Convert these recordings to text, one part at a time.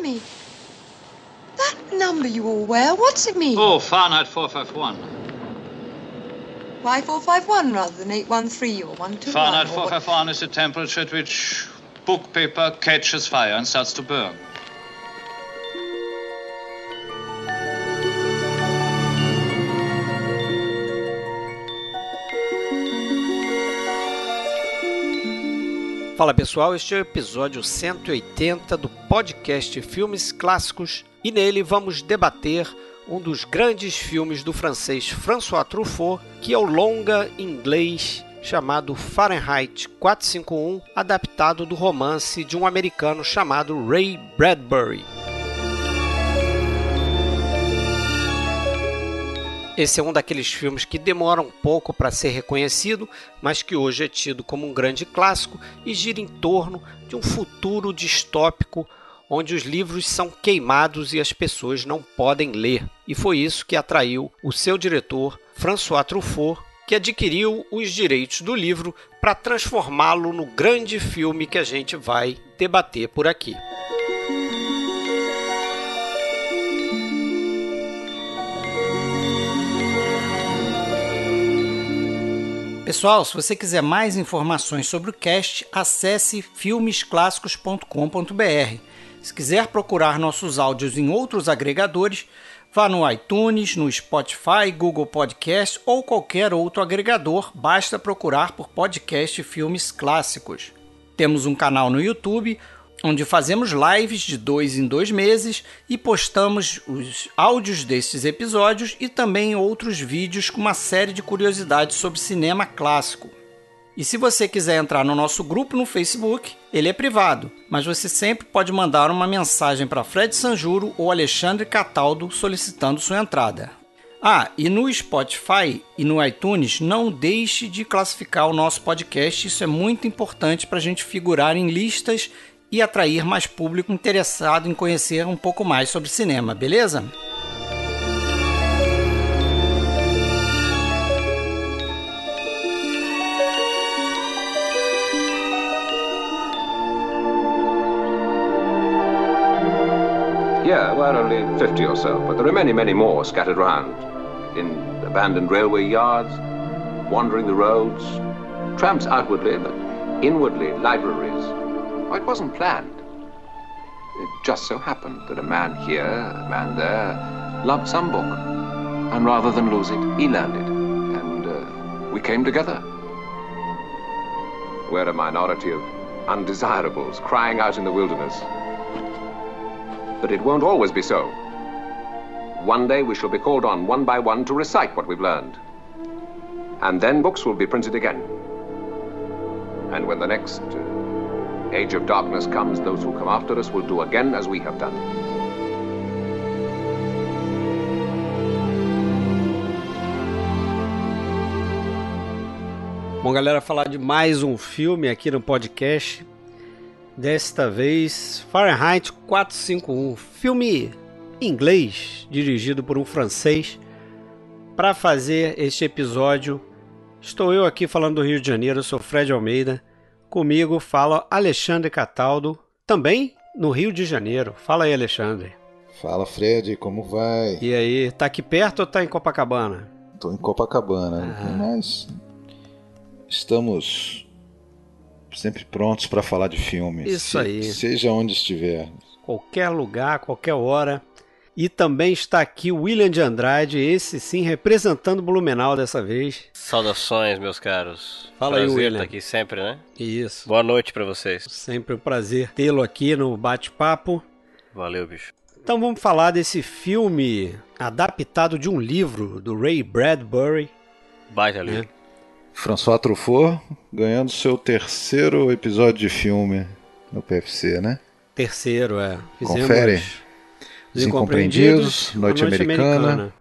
Blimey. That number you all wear, what's it mean? Oh, Fahrenheit 451. Why 451 rather than 813 or 121? Fahrenheit or what- 451 is the temperature at which book paper catches fire and starts to burn. Fala pessoal, este é o episódio 180 do podcast Filmes Clássicos e nele vamos debater um dos grandes filmes do francês François Truffaut, que é o longa inglês chamado Fahrenheit 451, adaptado do romance de um americano chamado Ray Bradbury. Esse é um daqueles filmes que demora um pouco para ser reconhecido, mas que hoje é tido como um grande clássico e gira em torno de um futuro distópico onde os livros são queimados e as pessoas não podem ler. E foi isso que atraiu o seu diretor, François Truffaut, que adquiriu os direitos do livro para transformá-lo no grande filme que a gente vai debater por aqui. Pessoal, se você quiser mais informações sobre o cast, acesse filmesclassicos.com.br. Se quiser procurar nossos áudios em outros agregadores, vá no iTunes, no Spotify, Google Podcast ou qualquer outro agregador, basta procurar por podcast Filmes Clássicos. Temos um canal no YouTube onde fazemos lives de dois em dois meses e postamos os áudios destes episódios e também outros vídeos com uma série de curiosidades sobre cinema clássico. E se você quiser entrar no nosso grupo no Facebook, ele é privado, mas você sempre pode mandar uma mensagem para Fred Sanjuro ou Alexandre Cataldo solicitando sua entrada. Ah, e no Spotify e no iTunes, não deixe de classificar o nosso podcast, isso é muito importante para a gente figurar em listas e atrair mais público interessado em conhecer um pouco mais sobre cinema, beleza? Yeah, we're only 50 or so, but there are many, many more scattered around. In abandoned railway yards, wandering the roads, tramps outwardly, but inwardly libraries. Oh, it wasn't planned. It just so happened that a man here, a man there, loved some book. And rather than lose it, he learned it. And uh, we came together. We're a minority of undesirables crying out in the wilderness. But it won't always be so. One day we shall be called on one by one to recite what we've learned. And then books will be printed again. And when the next uh, age of darkness comes, those who come after us will do again as we have done. Bom, galera, falar de mais um filme aqui no podcast. Desta vez, Fahrenheit 451, filme inglês dirigido por um francês. Para fazer este episódio, estou eu aqui falando do Rio de Janeiro, sou Fred Almeida. Comigo fala Alexandre Cataldo, também no Rio de Janeiro. Fala aí, Alexandre. Fala Fred, como vai? E aí, tá aqui perto ou tá em Copacabana? Tô em Copacabana, Ah. mas estamos sempre prontos para falar de filmes. Isso se- aí. Seja onde estiver. qualquer lugar, qualquer hora. E também está aqui o William de Andrade, esse sim representando Blumenau dessa vez. Saudações, meus caros. Fala aí, Prazer William. estar aqui sempre, né? Isso. Boa noite pra vocês. Sempre um prazer tê-lo aqui no bate-papo. Valeu, bicho. Então vamos falar desse filme adaptado de um livro do Ray Bradbury. Baita ali. É. François Truffaut ganhando seu terceiro episódio de filme no PFC, né? Terceiro, é. Confere. Os Incompreendidos, Uma Noite Americana.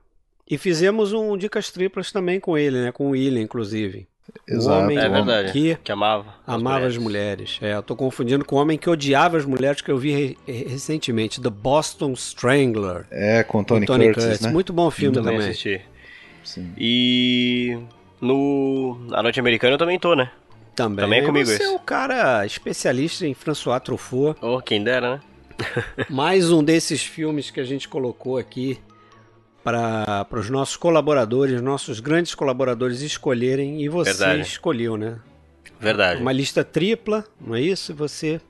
E fizemos um Dicas Triplas também com ele, né? Com o William, inclusive. Exato. homem- É verdade. Que Que amava. Amava as mulheres. É, eu tô confundindo com o homem que odiava as mulheres que eu vi re- recentemente, The Boston Strangler. É, com Tony, com Tony Curtis, né? Muito bom filme Também também. assisti. Sim. E no A Noite Americana eu também tô, né? Também. Também é comigo Você esse. é o cara especialista em François Truffaut. Oh, quem dera, né? Mais um desses filmes que a gente colocou aqui para os nossos colaboradores, nossos grandes colaboradores escolherem e você Verdade. escolheu, né? Verdade. Uma lista tripla, não é isso? E você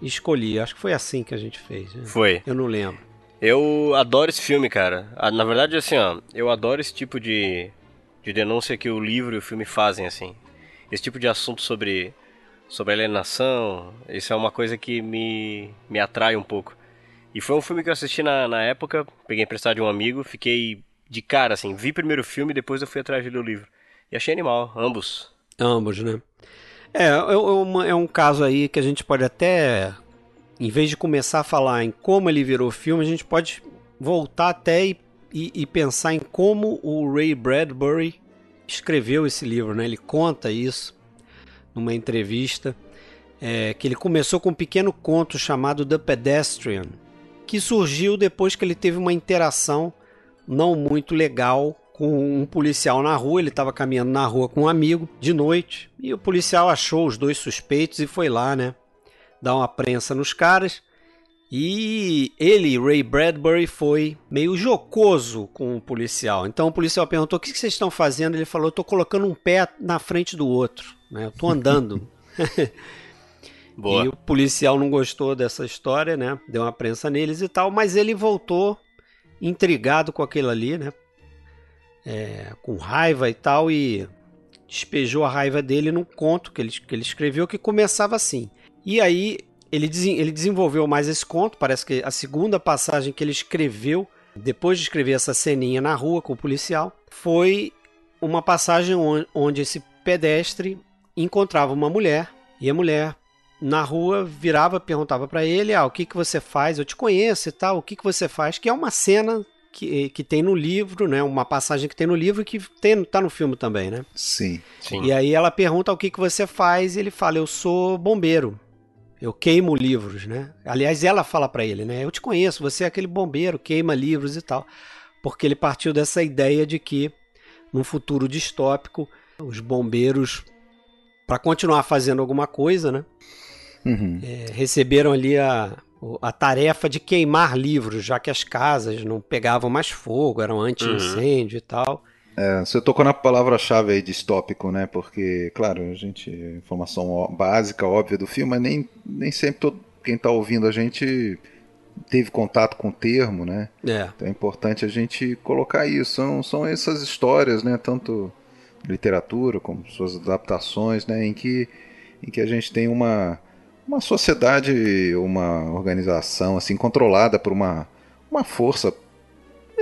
escolhia. Acho que foi assim que a gente fez. Né? Foi. Eu não lembro. Eu adoro esse filme, cara. Ah, Na verdade, assim, ó, eu adoro esse tipo de, de denúncia que o livro e o filme fazem, assim. Esse tipo de assunto sobre, sobre alienação, isso é uma coisa que me, me atrai um pouco. E foi um filme que eu assisti na, na época, peguei emprestado de um amigo, fiquei de cara, assim, vi primeiro o filme e depois eu fui atrás de ler o livro. E achei animal, ambos. Ambos, né? É, é, é é um caso aí que a gente pode até, em vez de começar a falar em como ele virou filme, a gente pode voltar até e, e- e pensar em como o Ray Bradbury escreveu esse livro, né? Ele conta isso numa entrevista, é, que ele começou com um pequeno conto chamado The Pedestrian, que surgiu depois que ele teve uma interação não muito legal com um policial na rua. Ele estava caminhando na rua com um amigo de noite e o policial achou os dois suspeitos e foi lá, né? Dar uma prensa nos caras. E ele, Ray Bradbury, foi meio jocoso com o policial. Então o policial perguntou: O que vocês estão fazendo? Ele falou: Eu estou colocando um pé na frente do outro. Né? Eu estou andando. E o policial não gostou dessa história, né? Deu uma prensa neles e tal, mas ele voltou intrigado com aquilo ali, né? É, com raiva e tal, e despejou a raiva dele num conto que ele, que ele escreveu que começava assim. E aí ele, ele desenvolveu mais esse conto, parece que a segunda passagem que ele escreveu, depois de escrever essa ceninha na rua com o policial, foi uma passagem on- onde esse pedestre encontrava uma mulher e a mulher na rua virava perguntava para ele ah o que que você faz? Eu te conheço e tal o que que você faz? Que é uma cena que, que tem no livro né uma passagem que tem no livro que tem tá no filme também né? Sim. Sim. e aí ela pergunta o que que você faz? E ele fala eu sou bombeiro eu queimo livros né aliás ela fala para ele né eu te conheço você é aquele bombeiro queima livros e tal porque ele partiu dessa ideia de que num futuro distópico os bombeiros para continuar fazendo alguma coisa né Uhum. é, receberam ali a, a tarefa de queimar livros, já que as casas não pegavam mais fogo, eram anti-incêndio e tal. É, você tocou na palavra-chave aí distópico, né? Porque, claro, a gente. Informação básica, óbvia do filme, mas nem, nem sempre todo, quem está ouvindo a gente teve contato com o termo, né? É, Então é importante a gente colocar isso. São, são essas histórias, né? Tanto literatura como suas adaptações, né? Em que, em que a gente tem uma, uma sociedade, uma organização assim controlada por uma, uma força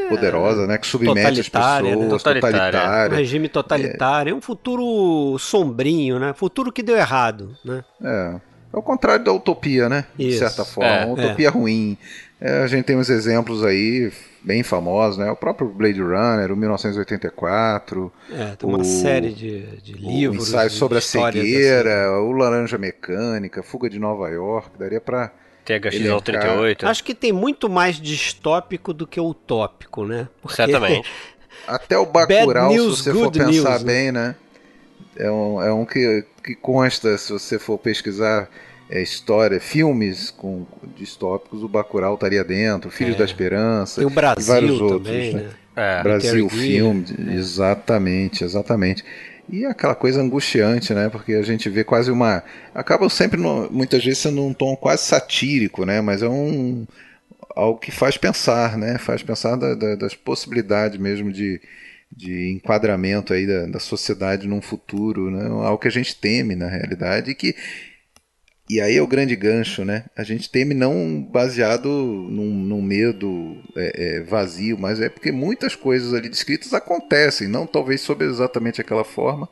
poderosa, é. né? Que submete as né? pessoas, né? totalitária. totalitária. Um regime totalitário, é um futuro sombrinho né? Futuro que deu errado, né? É. É o contrário da utopia, né? Isso. De certa forma, é, utopia é. ruim. É, a gente tem uns exemplos aí bem famosos, né? O próprio Blade Runner, o 1984. É, tem uma o, série de, de livros. O ensaio sobre a cegueira, assim. o Laranja Mecânica, Fuga de Nova York. Daria para THX-38. É Acho que tem muito mais distópico do que utópico, né? Porque... Certamente. Até o Bacurau, news, se você for pensar news, bem, né? É um, é um que, que consta, se você for pesquisar é, história, filmes com distópicos, o Bacurau estaria dentro, Filhos é. da Esperança, tem o Brasil e vários também. Né? Né? É. Brasil, filme, exatamente, exatamente. E aquela coisa angustiante, né? Porque a gente vê quase uma. Acaba sempre, no- muitas vezes, sendo um tom quase satírico, né? Mas é um. algo que faz pensar, né? Faz pensar da- da- das possibilidades mesmo de, de enquadramento aí da, da sociedade num futuro, né? Algo que a gente teme, na realidade, e que. E aí é o grande gancho, né? A gente teme não baseado num, num medo é, é, vazio, mas é porque muitas coisas ali descritas acontecem, não talvez sob exatamente aquela forma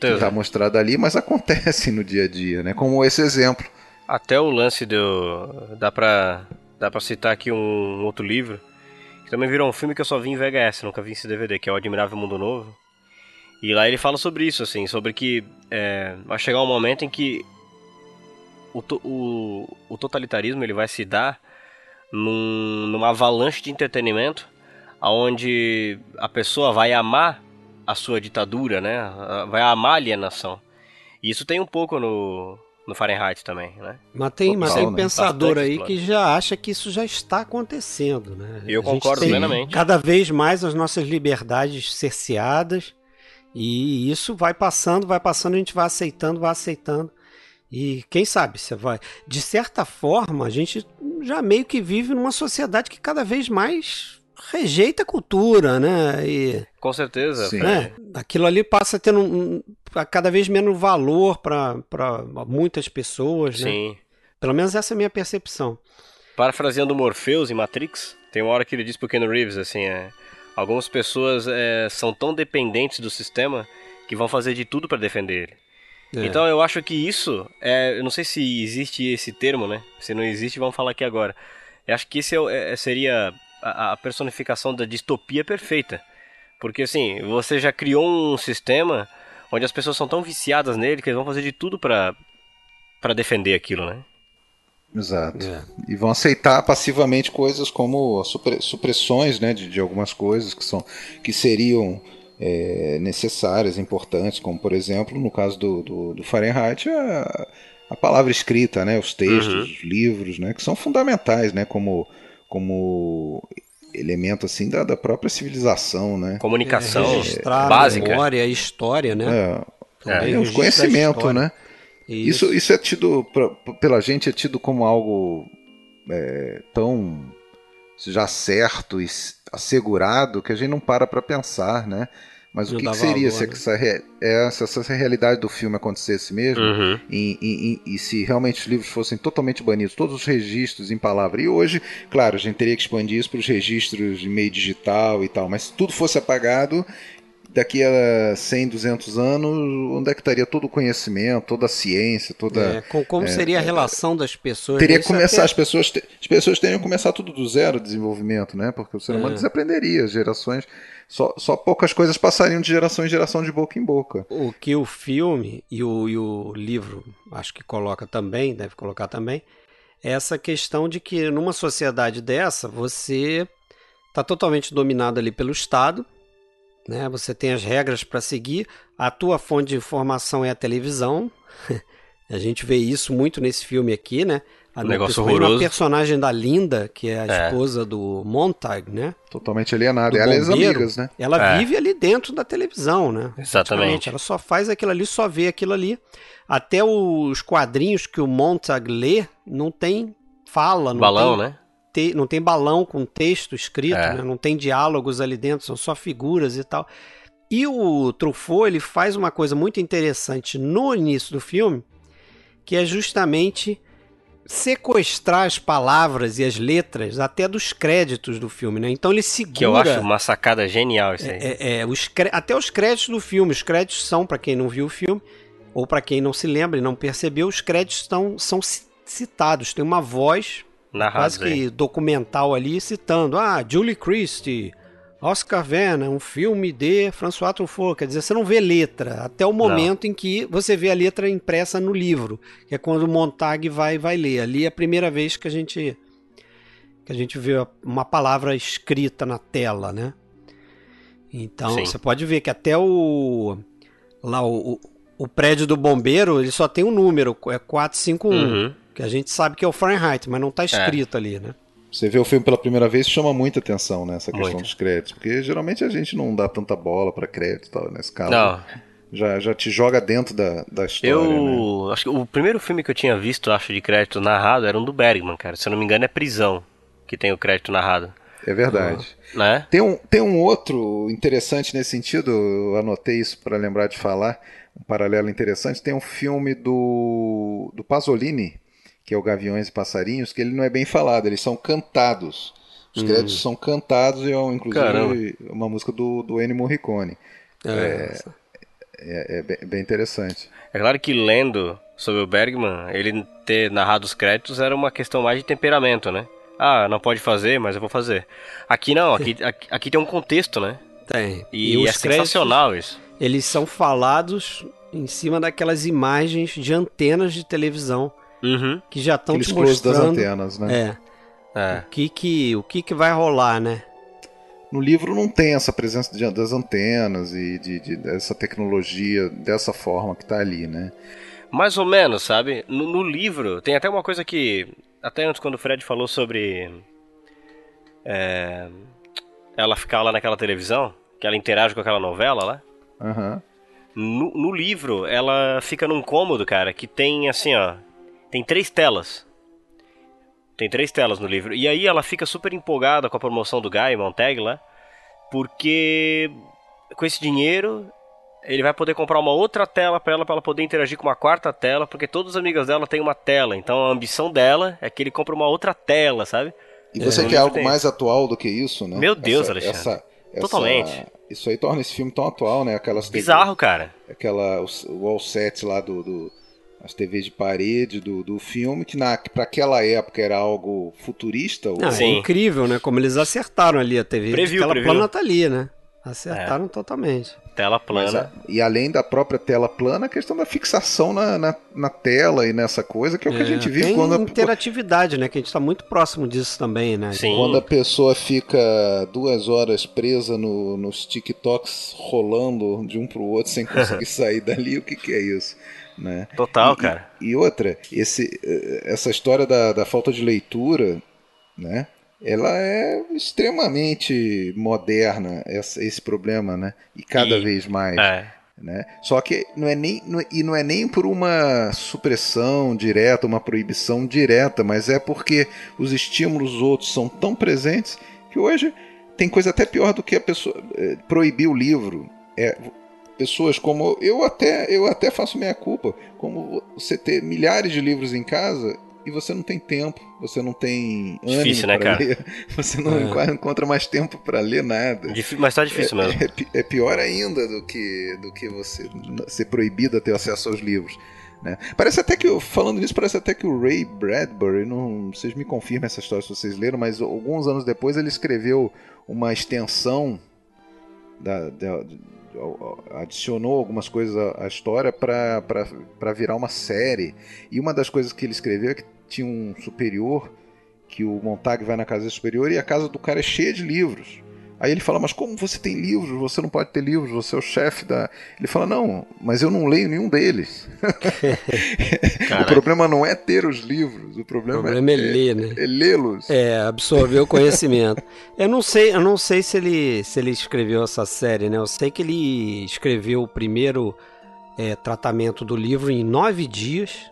que está mostrada ali, mas acontecem no dia a dia, né? Como esse exemplo. Até o lance do. Dá pra. Dá pra citar aqui um outro livro. Que também virou um filme que eu só vi em VHS, nunca vi esse DVD, que é o Admirável Mundo Novo. E lá ele fala sobre isso, assim, sobre que é, vai chegar um momento em que o, to- o, o totalitarismo ele vai se dar num, numa avalanche de entretenimento, onde a pessoa vai amar a sua ditadura, né? Vai amar a alienação. E isso tem um pouco no, no Fahrenheit também, né? Mas tem, mas tem né? pensador aí que já acha que isso já está acontecendo, né? Eu A gente concordo tem plenamente. Cada vez mais as nossas liberdades cerceadas e isso vai passando, vai passando, a gente vai aceitando, vai aceitando. E quem sabe você vai. De certa forma, a gente já meio que vive numa sociedade que cada vez mais rejeita a cultura, né? E Com certeza. Sim. né? Aquilo ali passa a ter um, um- cada vez menos valor para muitas pessoas, né? Sim. Pelo menos essa é a minha percepção. Parafraseando o Morpheus em Matrix, tem uma hora que ele diz pro Ken Reeves assim, é, algumas pessoas é, são tão dependentes do sistema que vão fazer de tudo para defender ele. É. Então eu acho que isso, é, eu não sei se existe esse termo, né? Se não existe, vamos falar aqui agora. Eu acho que esse é é- seria a, a personificação da distopia perfeita. Porque assim, você já criou um sistema onde as pessoas são tão viciadas nele que eles vão fazer de tudo pra para defender aquilo, né? Exato. É. E vão aceitar passivamente coisas como supressões né, de, de algumas coisas que, são, que seriam é, necessárias, importantes, como por exemplo, no caso do, do, do Fahrenheit, a, a palavra escrita, né, os textos, Uhum. os livros, né, que são fundamentais né, como, como elemento assim, da, da própria civilização. Né? Comunicação É, registrar básica. memória, história, né? É, é, o da conhecimento, né? Isso, isso é tido, pra- pela gente, é tido como algo é, tão já certo e assegurado que a gente não para para pensar, né? Mas o que, que seria valor, se, né? essa, é, se essa realidade do filme acontecesse mesmo? Uhum. E, e- e- e se realmente os livros fossem totalmente banidos, todos os registros em palavra. E hoje, claro, a gente teria que expandir isso para os registros de meio digital e tal, mas se tudo fosse apagado, daqui a 100, 200 anos, onde é que estaria todo o conhecimento, toda a ciência, toda. É, com- como seria a relação das pessoas? Teria que começar, até- as pessoas, te- as pessoas teriam que começar tudo do zero, o desenvolvimento, né? Porque o ser humano É. desaprenderia, as gerações. Só, só poucas coisas passariam de geração em geração de boca em boca. O que o filme e o, e o livro, acho que coloca também, deve colocar também, é essa questão de que numa sociedade dessa, você está totalmente dominado ali pelo Estado, né? Você tem as regras para seguir, a tua fonte de informação é a televisão. a gente vê isso muito nesse filme aqui, né? A, Um negócio horroroso. na personagem da Linda, que é a É. esposa do Montag, né? Totalmente alienado. do Ela e as amigas, né? Ela É. vive ali dentro da televisão, né? Exatamente. Ela só faz aquilo ali, só vê aquilo ali. Até os quadrinhos que o Montag lê não tem fala, não Balão, tem né? Te- não tem balão com texto escrito, É. né? não tem diálogos ali dentro, são só figuras e tal. E o Truffaut ele faz uma coisa muito interessante no início do filme, que é justamente sequestrar as palavras e as letras até dos créditos do filme, né? Então ele segura Que eu acho uma sacada genial isso aí. é, é, os cre- até os créditos do filme. Os créditos são, para quem não viu o filme, ou para quem não se lembra e não percebeu, os créditos estão, são ci- citados. Tem uma voz Narrados quase que documental ali citando. Ah, Julie Christie, Oscar Werner, um filme de François Truffaut. Quer dizer, você não vê letra até o momento em que você vê a letra impressa no livro, que é quando o Montag vai, vai ler. Ali é a primeira vez que a gente que a gente vê uma palavra escrita na tela, né? Então Sim. você pode ver que até o lá o, o, o prédio do bombeiro ele só tem um número, é 451, Uhum. Que a gente sabe que é o Fahrenheit, mas não está escrito ali, né? Você vê o filme pela primeira vez chama muita atenção nessa questão Muito. dos créditos, porque geralmente a gente não dá tanta bola para crédito tal, nesse caso. Não, Já, já te joga dentro da, da história, né? eu acho que o primeiro filme que eu tinha visto, acho, de crédito narrado era um do Bergman, cara. Se eu não me engano é Prisão, que tem o crédito narrado, É verdade. né? Tem um, tem um outro interessante nesse sentido, eu anotei isso para lembrar de falar, um paralelo interessante. Tem um filme do, do Pasolini, que é o Gaviões e Passarinhos, que ele não é bem falado, eles são cantados. Os créditos são cantados e é, inclusive, Caramba. uma música do, do Ennio Morricone. É, É, é bem, bem interessante. É claro que lendo sobre o Bergman, ele ter narrado os créditos era uma questão mais de temperamento, né? Ah, não pode fazer, mas eu vou fazer. Aqui não, aqui, aqui, aqui tem um contexto, né? tem. E, os é sensacional isso. eles são falados em cima daquelas imagens de antenas de televisão Uhum. que já estão te close das mostrando antenas, né? é, É. o que que o que que vai rolar, né? No livro não tem essa presença de- das antenas e de, de- dessa tecnologia dessa forma que está ali, né? Mais ou menos, sabe? No, no, livro, tem até uma coisa que. Até antes, quando o Fred falou sobre. É, ela ficar lá naquela televisão, que ela interage com aquela novela lá. Aham. No, no, livro, ela fica num cômodo, cara, que tem assim, ó. Tem três telas. Tem três telas no livro. E aí ela fica super empolgada com a promoção do Guy Montag lá. Porque com esse dinheiro ele vai poder comprar uma outra tela para ela, para ela poder interagir com uma quarta tela, porque todas as amigas dela têm uma tela. Então a ambição dela é que ele compre uma outra tela, sabe? E você é, quer algo tem. mais atual do que isso, né? Meu Deus, essa, Alexandre. Essa, Totalmente. Essa, isso aí torna esse filme tão atual, né? Aquelas Bizarro, TV, cara. Aquela, o, o all set lá do, do as TVs de parede do, do filme, que, para aquela época era algo futurista. Ou... Ah, é incrível, né? Como eles acertaram ali a TV. Previu, aquela previu. plana tá ali, né? Acertaram é. totalmente. Tela plana. Mas, e além da própria tela plana, a questão da fixação na, na, na tela e nessa coisa, que é o que a é, gente vive tem quando. A... interatividade, né? Que a gente está muito próximo disso também, né? Sim. Quando a pessoa fica duas horas presa no, nos TikToks rolando de um pro outro sem conseguir sair dali, o que, que é isso? Né? Total, e, cara. E, e outra, esse, eh, essa história da, da falta de leitura, né? ela é extremamente moderna, essa, esse problema, né? E cada e, vez mais. É. Né? Só que não é nem não, e não é nem por uma supressão direta, uma proibição direta, mas é porque os estímulos outros são tão presentes que hoje tem coisa até pior do que a pessoa é, proibir o livro. É, pessoas como eu até eu até faço minha culpa, como você ter milhares de livros em casa e você não tem tempo, você não tem ânimo difícil, né, cara? ler, você não é. encontra mais tempo para ler nada. mas tá difícil é, mesmo. É, é, pior ainda do que, do que você ser proibido a ter acesso aos livros. Né? Parece até que, falando nisso, parece até que o Ray Bradbury, não, vocês me confirmem essa história se vocês leram, mas alguns anos depois ele escreveu uma extensão da, da adicionou algumas coisas à história para virar uma série. E uma das coisas que ele escreveu é que tinha um superior, que o Montag vai na casa superior e a casa do cara é cheia de livros. Aí ele fala, mas como você tem livros? Você não pode ter livros, você é o chefe da. Ele fala, não, mas eu não leio nenhum deles. o problema não é ter os livros, o problema, o problema é, é, ler, né? É lê-los. É, absorver o conhecimento. eu não sei, eu não sei se ele, se ele escreveu essa série, né? Eu sei que ele escreveu o primeiro é, tratamento do livro em nove dias.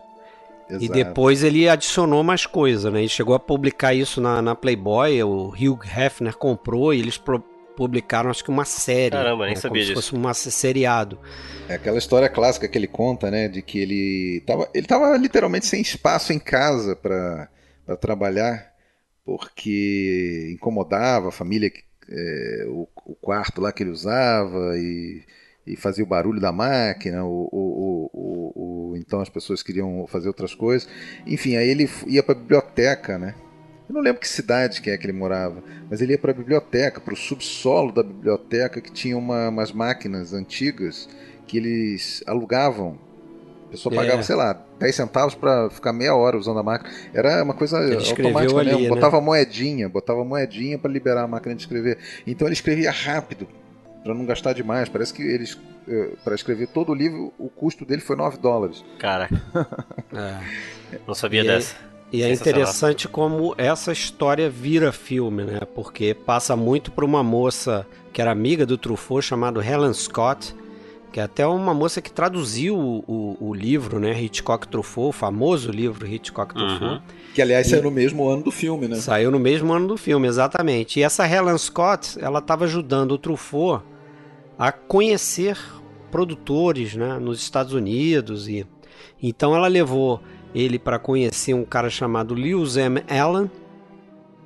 Exato. E depois ele adicionou mais coisa, né? Ele chegou a publicar isso na, na Playboy, o Hugh Hefner comprou e eles pro, publicaram acho que uma série. Caramba, nem né? sabia Como disso. Se fosse um seriado. É aquela história clássica que ele conta, né? De que ele tava, ele tava literalmente sem espaço em casa para trabalhar, porque incomodava a família, é, o, o quarto lá que ele usava e e fazia o barulho da máquina, ou, ou, ou, ou, então as pessoas queriam fazer outras coisas. Enfim, aí ele ia para a biblioteca, né? Eu não lembro que cidade que é que ele morava, mas ele ia para a biblioteca, para o subsolo da biblioteca que tinha uma, umas máquinas antigas que eles alugavam. A pessoa é. pagava, sei lá, 10 centavos para ficar meia hora usando a máquina. Era uma coisa ele automática ali, mesmo. Né? Botava moedinha, botava moedinha para liberar a máquina de escrever. Então ele escrevia rápido, para não gastar demais. Parece que eles, eh, para escrever todo o livro, o custo dele foi 9 dólares. Cara, é. não sabia e dessa. É, e é interessante como essa história vira filme, né? Porque passa muito por uma moça que era amiga do Truffaut, chamada Helen Scott, que é até uma moça que traduziu o, o, o livro, né? Hitchcock Truffaut, o famoso livro Hitchcock Truffaut. Uhum. Que aliás e... saiu no mesmo ano do filme, né? Saiu no mesmo ano do filme, exatamente. E essa Helen Scott, ela estava ajudando o Truffaut a conhecer produtores né, nos Estados Unidos. e Então ela levou ele para conhecer um cara chamado Lewis M. Allen.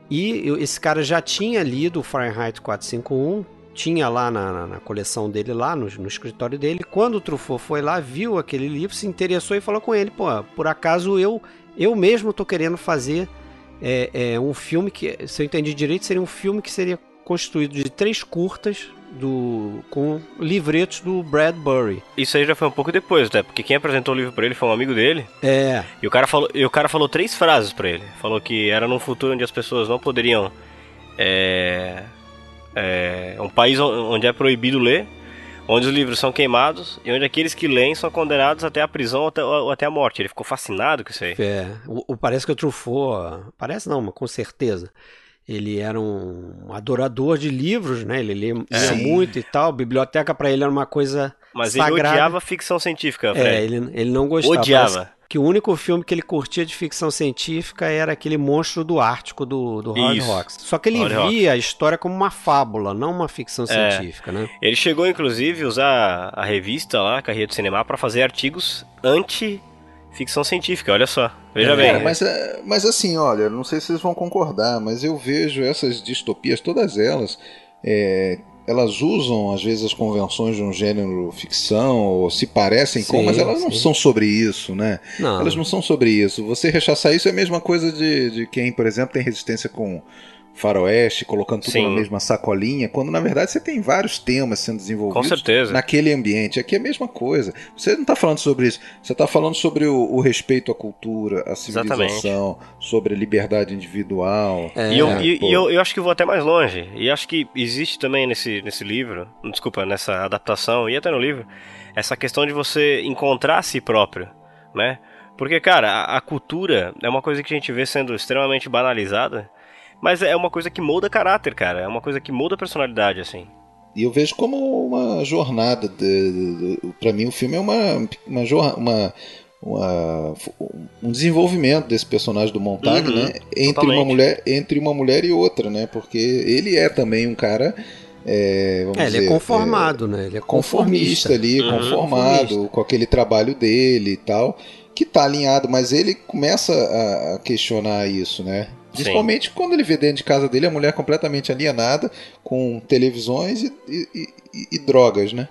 E esse cara já tinha lido Fahrenheit 451, tinha lá na, na, coleção dele, lá no, no, escritório dele. Quando o Truffaut foi lá, viu aquele livro, se interessou e falou com ele: pô, por acaso eu, eu mesmo estou querendo fazer é, é, um filme que, se eu entendi direito, seria um filme que seria constituído de três curtas do com livretos do Bradbury. Isso aí já foi um pouco depois, né? Porque quem apresentou o livro para ele foi um amigo dele. É. E o cara falou, e o cara falou três frases para ele. Falou que era num futuro onde as pessoas não poderiam é, é um país onde é proibido ler, onde os livros são queimados e onde aqueles que leem são condenados até a prisão ou até, ou até a morte. Ele ficou fascinado com isso aí. É, o, o- parece que o Truffaut, parece não, mas com certeza, ele era um adorador de livros, né? Ele lia, Sim. muito e tal, biblioteca pra ele era uma coisa Mas ele sagrada. odiava ficção científica, Fred. É, ele, ele não gostava. Odiava. Que o único filme que ele curtia de ficção científica era aquele monstro do Ártico do, do Howard. Hawks. Só que ele Howard via a história como uma fábula, não uma ficção É. científica, né? Ele chegou, inclusive, a usar a revista lá, Carreira do Cinema, pra fazer artigos anti-ficção científica, olha só. Veja É, bem. Cara, mas, é, mas assim, olha, não sei se vocês vão concordar, mas eu vejo essas distopias, todas elas, é, elas usam às vezes as convenções de um gênero ficção, ou se parecem com, Sim, mas elas não sim. são sobre isso, né? Não. Elas não são sobre isso. Você rechaçar isso é a mesma coisa de, de quem, por exemplo, tem resistência com faroeste, colocando tudo Sim. na mesma sacolinha, quando na verdade você tem vários temas sendo desenvolvidos Com certeza. naquele ambiente. Aqui é a mesma coisa. Você não está falando sobre isso. Você está falando sobre o, o respeito à cultura, à civilização, sobre a liberdade individual. É, E, eu, É, e- e eu, eu acho que vou até mais longe. E acho que existe também nesse, nesse livro, desculpa, nessa adaptação e até no livro, essa questão de você encontrar a si próprio, né? Porque, cara, a, a cultura é uma coisa que a gente vê sendo extremamente banalizada, mas é uma coisa que molda caráter, cara. É uma coisa que molda personalidade, assim. E eu vejo como uma jornada. De, para mim, o filme é uma, uma, uma, uma- um desenvolvimento desse personagem do Montag, Uhum, né? Entre totalmente. uma, mulher, entre uma mulher e outra, né? Porque ele é também um cara. É, vamos É, ele é dizer, conformado, né? Ele é conformista, conformista. ali, Uhum. conformado Conformista. com aquele trabalho dele e tal, que tá alinhado, mas ele começa a, a questionar isso, né? Principalmente quando ele vê dentro de casa dele a mulher completamente alienada, com televisões e, e- e- e drogas, né?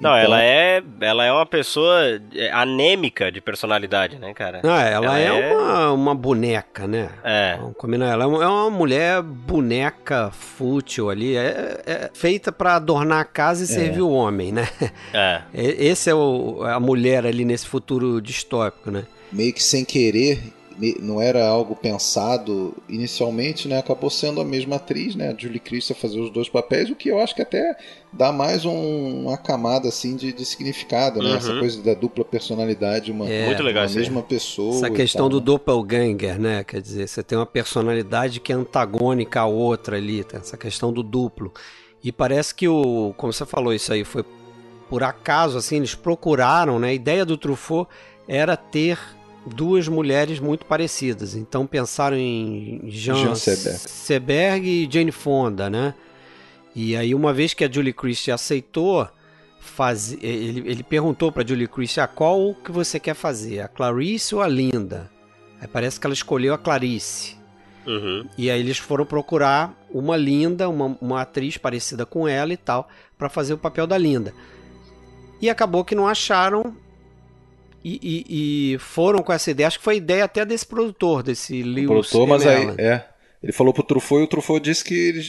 Não, Então, ela é ela é uma pessoa é, anêmica de personalidade, né, cara? Ah, ela, Ela é, é- Uma, uma boneca, né? É. Vamos combinar, ela é uma, é mulher boneca fútil ali, é, é feita pra adornar a casa e servir o homem, né? É. Esse é o, a mulher ali nesse futuro distópico, né? meio que sem querer, não era algo pensado inicialmente, né? Acabou sendo a mesma atriz, né? A Julie Christie a fazer os dois papéis, o que eu acho que até dá mais um- uma camada assim de, de significado, né? Uhum. Essa coisa da dupla personalidade, uma, É. Muito legal uma mesma pessoa. Essa questão tal, do né? doppelganger, né? Quer dizer, você tem uma personalidade que é antagônica à outra ali, tá? essa questão do duplo. E parece que o, como você falou, isso aí foi por acaso, assim, eles procuraram, né? A ideia do Truffaut era ter duas mulheres muito parecidas. Então pensaram em Jean, Jean Seberg. Seberg e Jane Fonda, né? E aí, uma vez que a Julie Christie aceitou, faz... ele, ele perguntou para Julie Christie ah, qual que você quer fazer, a Clarice ou a Linda? Aí parece que ela escolheu a Clarice. Uhum. E aí eles foram procurar uma Linda, uma, uma atriz parecida com ela e tal, para fazer o papel da Linda. E acabou que não acharam e, e- e foram com essa ideia. Acho que foi a ideia até desse produtor, desse O Lewis produtor, mas aí, é. Ele falou pro Truffaut e o Truffaut disse que ele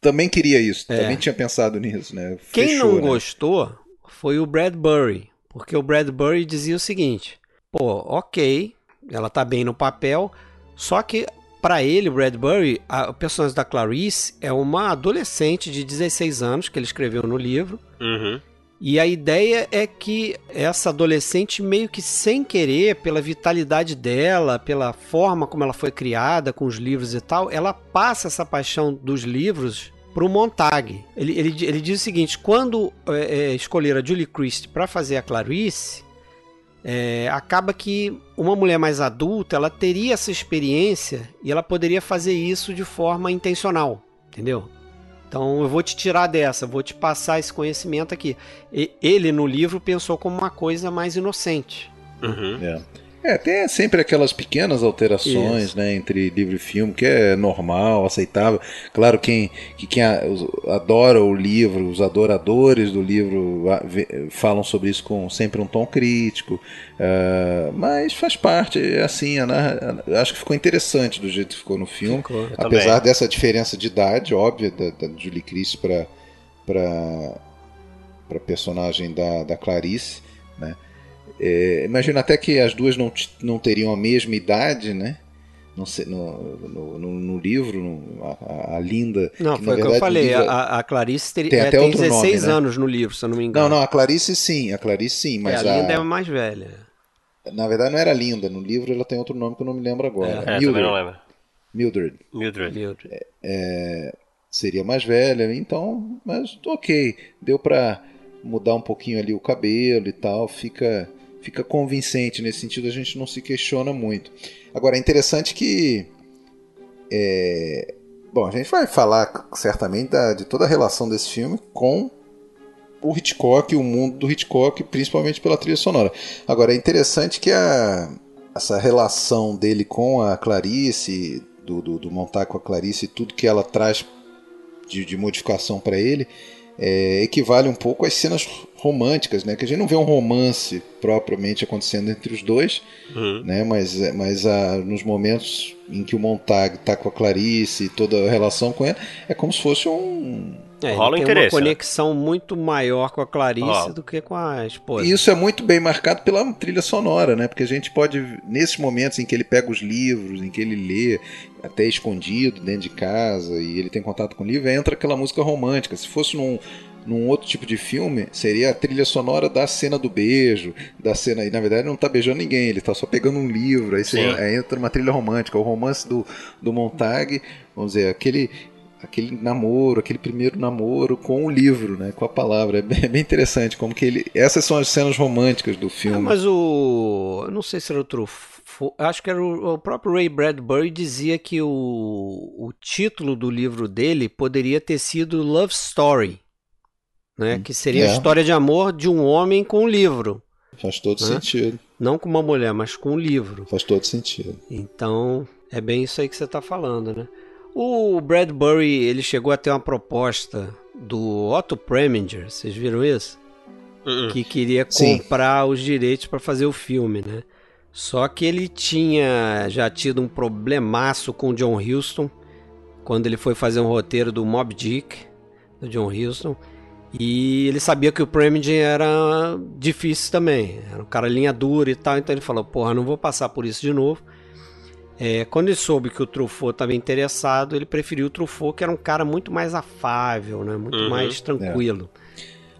também queria isso, É. também tinha pensado nisso, né? Quem Fechou, não né? gostou foi o Bradbury, porque o Bradbury dizia o seguinte: pô, ok, ela tá bem no papel, só que pra ele, o Bradbury, a, o personagem da Clarice é uma adolescente de 16 anos que ele escreveu no livro. Uhum. E a ideia é que essa adolescente, meio que sem querer, pela vitalidade dela, pela forma como ela foi criada com os livros e tal, ela passa essa paixão dos livros pro Montag. Ele, ele, ele diz o seguinte: quando é, é, a Julie Christie para fazer a Clarice, é, acaba que uma mulher mais adulta ela teria essa experiência e ela poderia fazer isso de forma intencional, entendeu? Então eu vou te tirar dessa, vou te passar esse conhecimento aqui. E- ele no livro pensou como uma coisa mais inocente. Uhum. É. É, tem sempre aquelas pequenas alterações Isso. né, entre livro e filme, que é normal, aceitável. Claro, quem, que quem adora o livro, os adoradores do livro falam sobre isso com sempre um tom crítico, ah, mas faz parte, é assim, a narra- acho que ficou interessante do jeito que ficou no filme. Ficou. Apesar também. dessa diferença de idade, óbvia, da, da Julie Christie para para personagem da, da Clarice, né? É, imagino até que as duas não, não teriam a mesma idade, né? no, no, no, no livro, a, a, Linda. Não, que, foi o que eu falei. Livro, a, a, Clarice ter, tem, é, tem 16 nome, né? anos no livro, se eu não me engano. Não, não, a Clarice sim, a Clarice sim, mas é, a Linda é mais velha. Na verdade não era Linda, no livro ela tem outro nome que eu não me lembro agora. É, Mildred. não lembro. Mildred. Mildred. Mildred. É, é, seria mais velha, então, mas ok, deu pra mudar um pouquinho ali o cabelo e tal, fica fica convincente nesse sentido, a gente não se questiona muito. Agora é interessante que é, bom, a gente vai falar certamente da, de toda a relação desse filme com o Hitchcock, o mundo do Hitchcock, principalmente pela trilha sonora. Agora é interessante que a, essa relação dele com a Clarice, do, do, do Montar com a Clarice, tudo que ela traz de, de modificação para ele, é, equivale um pouco às cenas românticas, né? Que a gente não vê um romance propriamente acontecendo entre os dois, uhum. né? Mas, mas a, nos momentos em que o Montag está com a Clarice e toda a relação com ela, é como se fosse um é, Rola tem interesse, uma né? conexão né? muito maior com a Clarice do que com a esposa. E isso é muito bem marcado pela trilha sonora, né? Porque a gente pode, nesses momentos em que ele pega os livros, em que ele lê, até escondido dentro de casa, e ele tem contato com o livro, entra aquela música romântica. Se fosse num, num outro tipo de filme, seria a trilha sonora da cena do beijo, da cena. E na verdade não está beijando ninguém, ele está só pegando um livro. Aí, você, aí entra uma trilha romântica, o romance do, do Montag, vamos dizer, aquele aquele namoro, aquele primeiro namoro com o livro, né, com a palavra. É bem, é bem interessante como que ele. Essas são as cenas românticas do filme. É, mas o, eu não sei se era outro, acho que era o, o, próprio Ray Bradbury dizia que o, o título do livro dele poderia ter sido Love Story, né, hum, que seria é. a história de amor de um homem com um livro. Faz todo né? sentido. Não com uma mulher, mas com um livro. Faz todo sentido. Então, é bem isso aí que você está falando, né? O Bradbury ele chegou a ter uma proposta do Otto Preminger, vocês viram isso? Uh -uh. Que queria comprar Sim. os direitos para fazer o filme, né? Só que ele tinha já tido um problemaço com o John Huston quando ele foi fazer um roteiro do Mob Dick, do John Huston. E ele sabia que o Preminger era difícil também, era um cara linha dura e tal, então ele falou: Porra, não vou passar por isso de novo. É, quando ele soube que o Truffaut estava interessado, ele preferiu o Truffaut, que era um cara muito mais afável, né? muito uhum. mais tranquilo. É.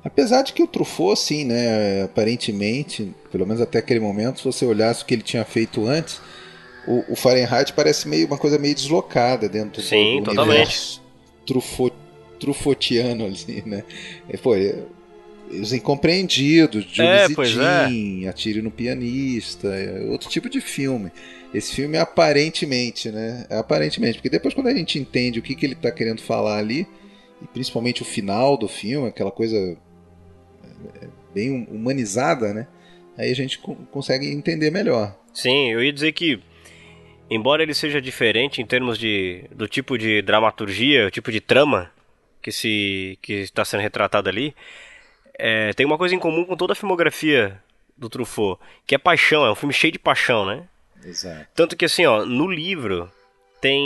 Apesar de que o Truffaut, assim, né, aparentemente, pelo menos até aquele momento, se você olhasse o que ele tinha feito antes, o, o Fahrenheit parece meio uma coisa meio deslocada dentro Sim, do totalmente. universo Truffaut, Truffautiano, assim, né? E, pô, os incompreendidos, Jules é, é. Atire no Pianista, é outro tipo de filme. Esse filme é aparentemente, né? É aparentemente, porque depois quando a gente entende o que, que ele está querendo falar ali, e principalmente o final do filme, aquela coisa é, bem humanizada, né? Aí a gente consegue entender melhor. Sim, eu ia dizer que embora ele seja diferente em termos de do tipo de dramaturgia, o tipo de trama que se que está sendo retratado ali, é, tem uma coisa em comum com toda a filmografia do Truffaut, que é paixão, é um filme cheio de paixão, né? Exato. Tanto que assim, ó, no livro tem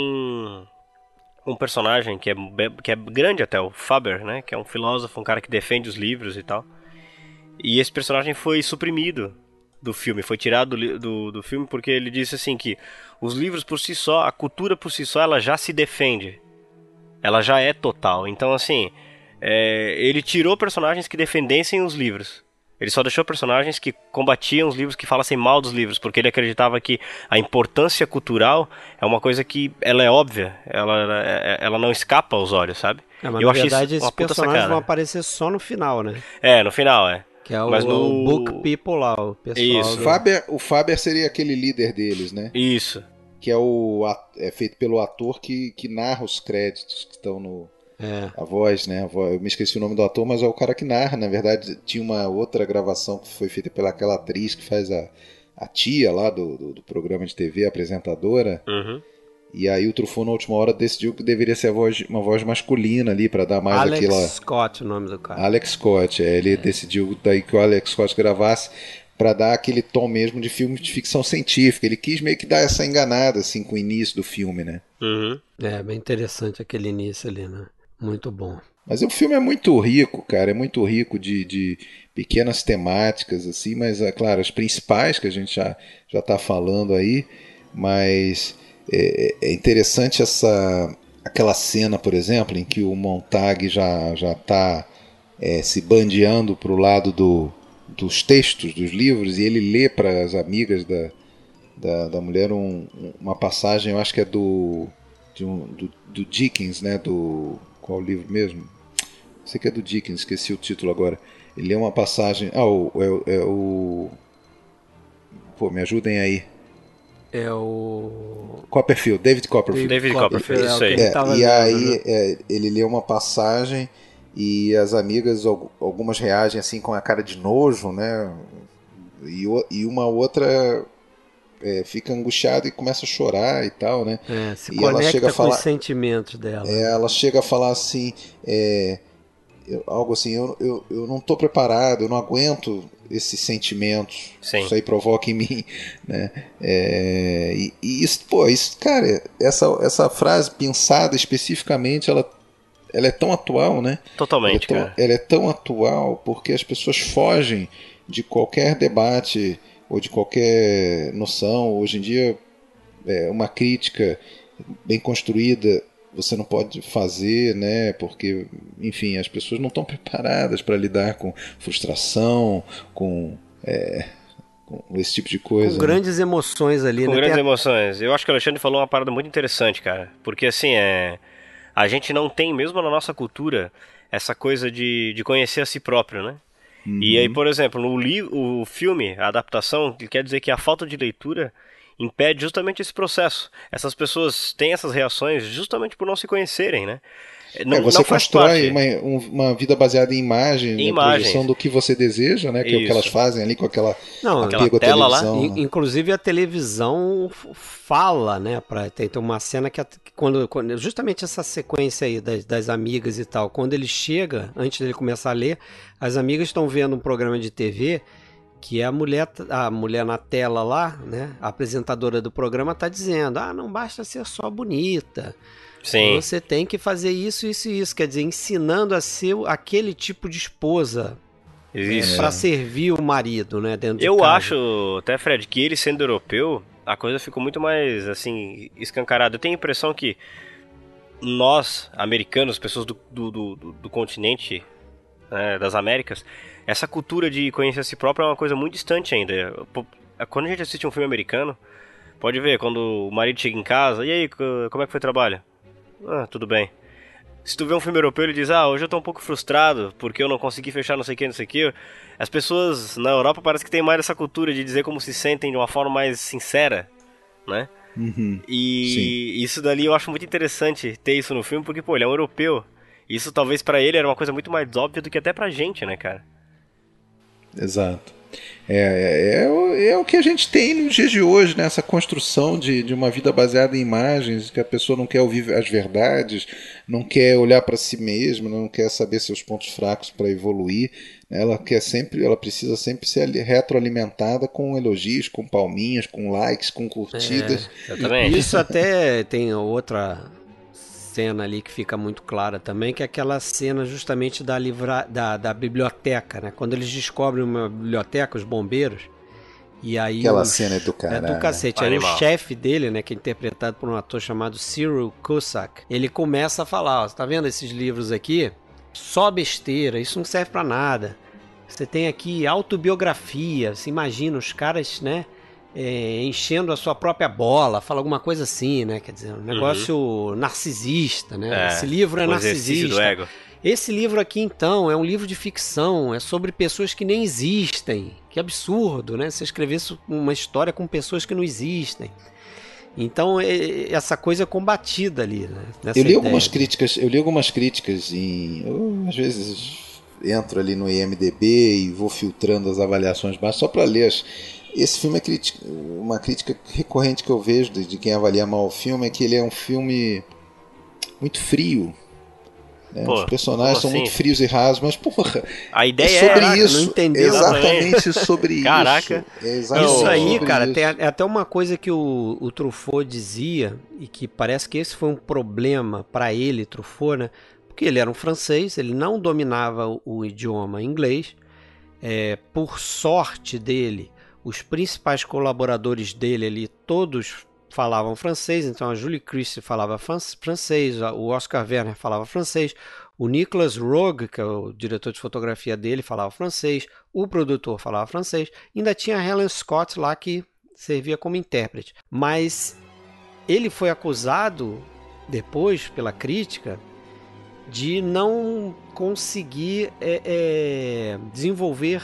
um personagem que é, que é grande até, o Faber, né? Que é um filósofo, um cara que defende os livros e tal. E esse personagem foi suprimido do filme, foi tirado do, do, do filme porque ele disse assim que os livros por si só, a cultura por si só, ela já se defende. Ela já é total. Então, assim, é, ele tirou personagens que defendessem os livros. Ele só deixou personagens que combatiam os livros, que falassem mal dos livros, porque ele acreditava que a importância cultural é uma coisa que ela é óbvia, ela, ela não escapa aos olhos, sabe? É, mas Eu na verdade esses personagens sacada. vão aparecer só no final, né? É, no final, é. Que é o, mas no... Book People lá, o pessoal. Isso. Do... Faber, o Faber seria aquele líder deles, né? Isso. Que é o é feito pelo ator que, que narra os créditos que estão no, é. A voz, né? A voz, eu me esqueci o nome do ator, mas é o cara que narra. Na verdade, tinha uma outra gravação que foi feita pelaquela atriz que faz a, a tia lá do, do, do programa de TV, apresentadora. Uhum. E aí o Truffaut na última hora decidiu que deveria ser voz, uma voz masculina ali para dar mais Alex aquela. Alex Scott, o nome do cara. Alex Scott, é, ele é. decidiu daí que o Alex Scott gravasse para dar aquele tom mesmo de filme de ficção científica. Ele quis meio que dar essa enganada assim com o início do filme, né? Uhum. É bem interessante aquele início ali, né? Muito bom. Mas o filme é muito rico, cara, é muito rico de, de pequenas temáticas, assim, mas, é claro, as principais que a gente já, já tá falando aí, mas é, é interessante essa aquela cena, por exemplo, em que o Montag já já está é, se bandeando para o lado do, dos textos dos livros e ele lê para as amigas da, da, da mulher um, uma passagem, eu acho que é do, um, do, do Dickens, né? Do qual livro mesmo? Sei que é do Dickens, esqueci o título agora. Ele lê uma passagem. Ah, o, é, é o. Pô, me ajudem aí. É o. Copperfield, David Copperfield. David Copperfield, isso aí. É, e aí né? é, ele lê uma passagem e as amigas, algumas reagem assim com a cara de nojo, né? E, e uma outra é, fica angustiada e começa a chorar e tal, né? É, se e conecta ela chega a falar, com os sentimentos dela. É, ela chega a falar assim, é, algo assim, eu, eu, eu não estou preparado, eu não aguento esses sentimentos. Sim. Isso aí provoca em mim, né? É, e, e, isso, pô, isso, cara, essa, essa frase pensada especificamente, ela, ela é tão atual, né? Totalmente, ela é tão, cara. Ela é tão atual porque as pessoas fogem de qualquer debate ou de qualquer noção. Hoje em dia, é, uma crítica bem construída você não pode fazer, né? Porque, enfim, as pessoas não estão preparadas para lidar com frustração, com, é, com, esse tipo de coisa. Com né? grandes emoções ali, com né? grandes emoções. Eu acho que o Alexandre falou uma parada muito interessante, cara. Porque, assim, é... a gente não tem, mesmo na nossa cultura, essa coisa de, de conhecer a si próprio, né? Uhum. E aí, por exemplo, no o filme, a adaptação, quer dizer que a falta de leitura impede justamente esse processo. Essas pessoas têm essas reações justamente por não se conhecerem, né? Não, é, você constrói uma, uma, vida baseada em imagem, em né, projeção do que você deseja, né? Que Isso. é o que elas fazem ali com aquela, não, aquela tela lá. Inclusive a televisão fala, né? Pra, tem, tem uma cena que, quando, quando, justamente essa sequência aí das, das amigas e tal, quando ele chega, antes dele começar a ler, as amigas estão vendo um programa de TV que é a mulher, a mulher na tela lá, né? A apresentadora do programa está dizendo: ah, não basta ser só bonita. Sim. Você tem que fazer isso, isso e isso. Quer dizer, ensinando a ser aquele tipo de esposa. Isso. Para servir o marido, né? Dentro Eu acho, até Fred, que ele sendo europeu, a coisa ficou muito mais, assim, escancarada. Eu tenho a impressão que nós, americanos, pessoas do, do, do, do continente, né, das Américas, essa cultura de conhecer a si próprio é uma coisa muito distante ainda. Quando a gente assiste um filme americano, pode ver, quando o marido chega em casa, e aí, como é que foi o trabalho? Ah, tudo bem. Se tu vê um filme europeu, ele diz, ah, hoje eu tô um pouco frustrado, porque eu não consegui fechar não sei o que, não sei o que. As pessoas na Europa parece que tem mais essa cultura de dizer como se sentem de uma forma mais sincera, né? Uhum. E Sim. isso dali eu acho muito interessante ter isso no filme, porque, pô, ele é um europeu. Isso talvez para ele era uma coisa muito mais óbvia do que até pra gente, né, cara? Exato. É, é, é, é, o que a gente tem nos dias de hoje, né? essa construção de, de uma vida baseada em imagens, que a pessoa não quer ouvir as verdades, não quer olhar para si mesma, não quer saber seus pontos fracos para evoluir. Né? Ela quer sempre, ela precisa sempre ser retroalimentada com elogios, com palminhas, com likes, com curtidas. É, Isso até tem outra cena ali que fica muito clara também, que é aquela cena justamente da, livra... da, da biblioteca, né? Quando eles descobrem uma biblioteca, os bombeiros, e aí Aquela os... cena é do caralho. É do cacete. Aí o chefe dele, né, que é interpretado por um ator chamado Cyril Cusack, ele começa a falar, ó, tá vendo esses livros aqui? Só besteira, isso não serve para nada. Você tem aqui autobiografia, você imagina os caras, né, é, enchendo a sua própria bola, fala alguma coisa assim, né? Quer dizer, um negócio uhum. narcisista, né? É, Esse livro é narcisista. Esse livro aqui, então, é um livro de ficção, é sobre pessoas que nem existem. Que absurdo, né? Você escrevesse uma história com pessoas que não existem. Então, é, essa coisa é combatida ali, né? eu li ideia. algumas críticas, eu li algumas críticas em. Eu, às vezes entro ali no IMDB e vou filtrando as avaliações baixas só para ler as, esse filme é crítica, uma crítica recorrente que eu vejo de, quem avalia mal o filme é que ele é um filme muito frio. Né? Pô, Os personagens são assim? muito frios e rasos, mas porra. A ideia é sobre é, isso. Não entendeu exatamente sobre Caraca. isso. É exatamente isso aí, cara, isso. tem é até uma coisa que o, o Truffaut dizia e que parece que esse foi um problema para ele, Truffaut, né? Porque ele era um francês, ele não dominava o, o idioma inglês. É, por sorte dele, os principais colaboradores dele ali, todos falavam francês, então a Julie Christie falava francês, o Oscar Werner falava francês, o Nicholas Rogue, que é o diretor de fotografia dele, falava francês, o produtor falava francês, ainda tinha a Helen Scott lá que servia como intérprete. Mas ele foi acusado depois pela crítica de não conseguir é, é, desenvolver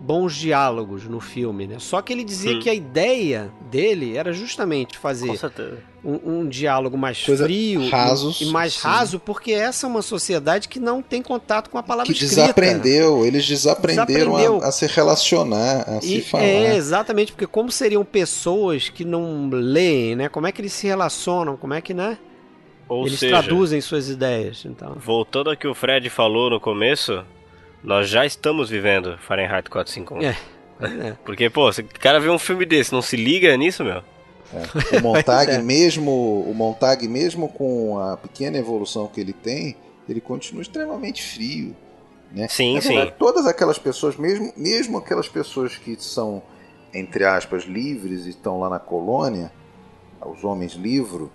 bons diálogos no filme, né? Só que ele dizia hum. que a ideia dele era justamente fazer um, um, diálogo mais Coisa frio rasos, e, mais sim. raso, porque essa é uma sociedade que não tem contato com a palavra que escrita. desaprendeu, eles desaprenderam Desaprendeu. a, a, se relacionar, a e, se falar. É, exatamente, porque como seriam pessoas que não leem, né? Como é que eles se relacionam? Como é que, né? Ou eles seja, traduzem suas ideias, então. Voltando ao que o Fred falou no começo, nós já estamos vivendo Fahrenheit 451. É. é. Porque, pô, se o cara vê um filme desse, não se liga nisso, meu? É. O Montag, é. mesmo, o Montag, mesmo com a pequena evolução que ele tem, ele continua extremamente frio. Né? Sim, verdade, sim. Todas aquelas pessoas, mesmo, mesmo aquelas pessoas que são, entre aspas, livres e estão lá na colônia, os homens livro,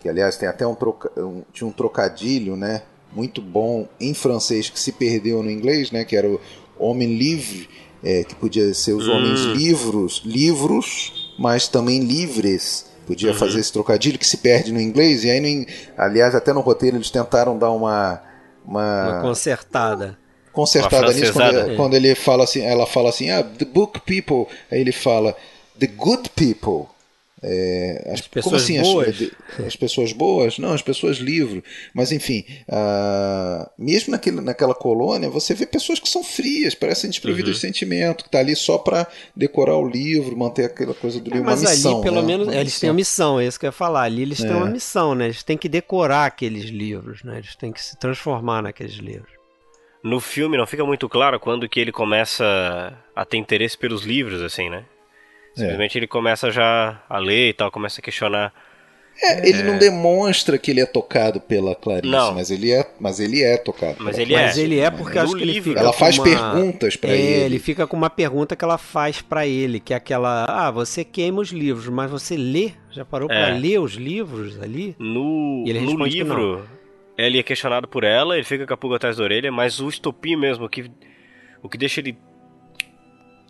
que aliás tem até um, troca, um, tinha um trocadilho, né? Muito bom em francês que se perdeu no inglês, né? Que era o homem livre, é, que podia ser os hum. homens livros, livros, mas também livres. Podia uhum. fazer esse trocadilho que se perde no inglês. E aí, no, aliás, até no roteiro eles tentaram dar uma. Uma, uma consertada. Consertada nisso, quando, é. quando ele fala assim, ela fala assim, ah, the book people. Aí ele fala, the good people. É, as, as, pessoas assim, boas. As, as, pessoas boas? Não, as pessoas livres. Mas enfim, uh, mesmo naquele, naquela colônia, você vê pessoas que são frias, parecem desprovidas uhum. de sentimento, que está ali só para decorar o livro, manter aquela coisa do é, livro. Mas uma missão, ali, pelo né? menos, eles têm uma missão, é isso que eu ia falar. Ali eles têm é. uma missão, né? Eles têm que decorar aqueles livros, né? Eles têm que se transformar naqueles livros. No filme não fica muito claro quando que ele começa a ter interesse pelos livros, assim, né? Simplesmente é. ele começa já a ler e tal, começa a questionar. É, ele é... não demonstra que ele é tocado pela Clarice, não. mas ele é, mas ele é tocado. Mas ele é. Mas ele é porque acho que ele fica Ela faz uma... perguntas para é, ele. ele fica com uma pergunta que ela faz para ele, que é aquela, ah, você queima os livros, mas você lê? Já parou é. para ler os livros ali? No, no livro, ele é questionado por ela, ele fica com a pulga atrás da orelha, mas o estopim mesmo, que, o que deixa ele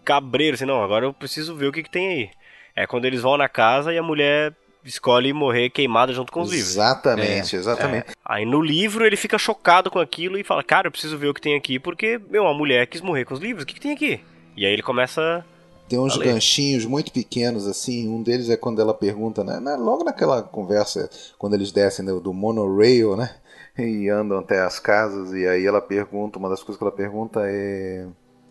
cabreiro, assim, não, agora eu preciso ver o que, que tem aí. É quando eles vão na casa e a mulher escolhe morrer queimada junto com os livros. Exatamente, é, exatamente. É. Aí no livro ele fica chocado com aquilo e fala, cara, eu preciso ver o que tem aqui, porque, meu, a mulher quis morrer com os livros, o que, que tem aqui? E aí ele começa. Tem uns ganchinhos muito pequenos, assim. Um deles é quando ela pergunta, né? Logo naquela conversa, quando eles descem do, do monorail, né? E andam até as casas, e aí ela pergunta, uma das coisas que ela pergunta é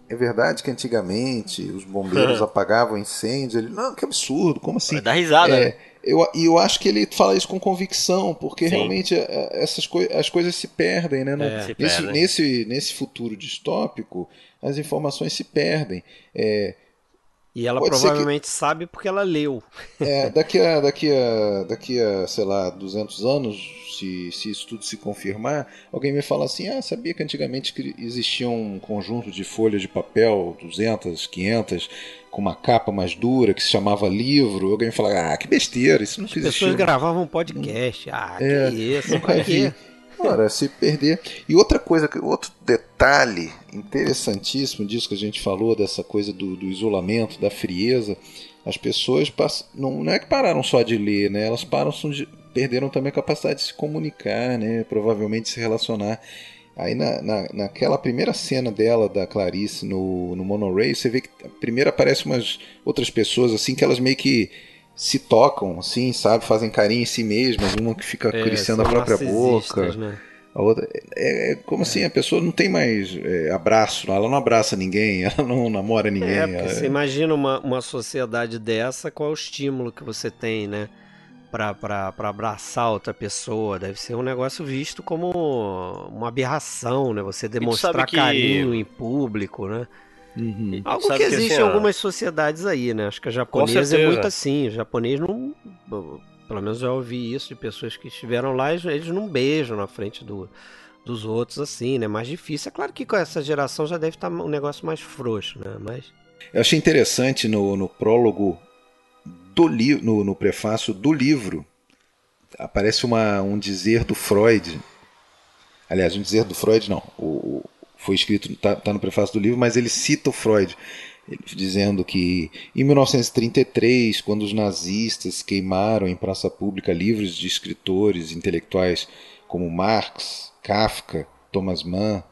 é verdade que antigamente os bombeiros apagavam incêndios? Ele, não, que absurdo, como assim? Dá risada. É, eu, e eu acho que ele fala isso com convicção, porque Sim. realmente é, é, essas coi as coisas se perdem, né? É, se nesse, nesse, nesse futuro distópico, as informações se perdem. É, e ela Pode provavelmente que... sabe porque ela leu. É, daqui a, daqui a, daqui a, sei lá, 200 anos, se, se isso tudo se confirmar, alguém me fala assim: ah, sabia que antigamente existia um conjunto de folhas de papel, 200, 500, com uma capa mais dura, que se chamava livro? Alguém me fala: ah, que besteira, isso não As existiu. As pessoas gravavam podcast. Ah, é, que isso, nunca vi. Ora, se perder. E outra coisa, outro detalhe interessantíssimo disso que a gente falou, dessa coisa do, do isolamento, da frieza, as pessoas passam, não, não é que pararam só de ler, né? Elas param de, perderam também a capacidade de se comunicar, né? Provavelmente se relacionar. Aí na, na, naquela primeira cena dela, da Clarice, no, no Monorail, você vê que primeiro aparecem umas outras pessoas assim que elas meio que se tocam, assim, sabe? Fazem carinho em si mesmas, uma que fica é, acariciando a própria boca. Né? A outra, é, é como é. assim, a pessoa não tem mais é, abraço, ela não abraça ninguém, ela não namora ninguém. É, porque você imagina uma, uma sociedade dessa, qual é o estímulo que você tem, né? para abraçar outra pessoa. Deve ser um negócio visto como uma aberração, né? Você demonstrar que... carinho em público, né? Uhum. Algo que, que existe assim, em algumas sociedades aí, né? Acho que a japonesa é muito assim. O japonês não. Pelo menos eu ouvi isso de pessoas que estiveram lá, eles não beijam na frente do, dos outros assim, né? Mais difícil. É claro que com essa geração já deve estar um negócio mais frouxo, né? Mas. Eu achei interessante no, no prólogo do li no, no prefácio do livro aparece uma, um dizer do Freud. Aliás, um dizer do Freud não. O, foi escrito, está tá no prefácio do livro, mas ele cita o Freud, dizendo que em 1933, quando os nazistas queimaram em praça pública livros de escritores intelectuais como Marx, Kafka, Thomas Mann,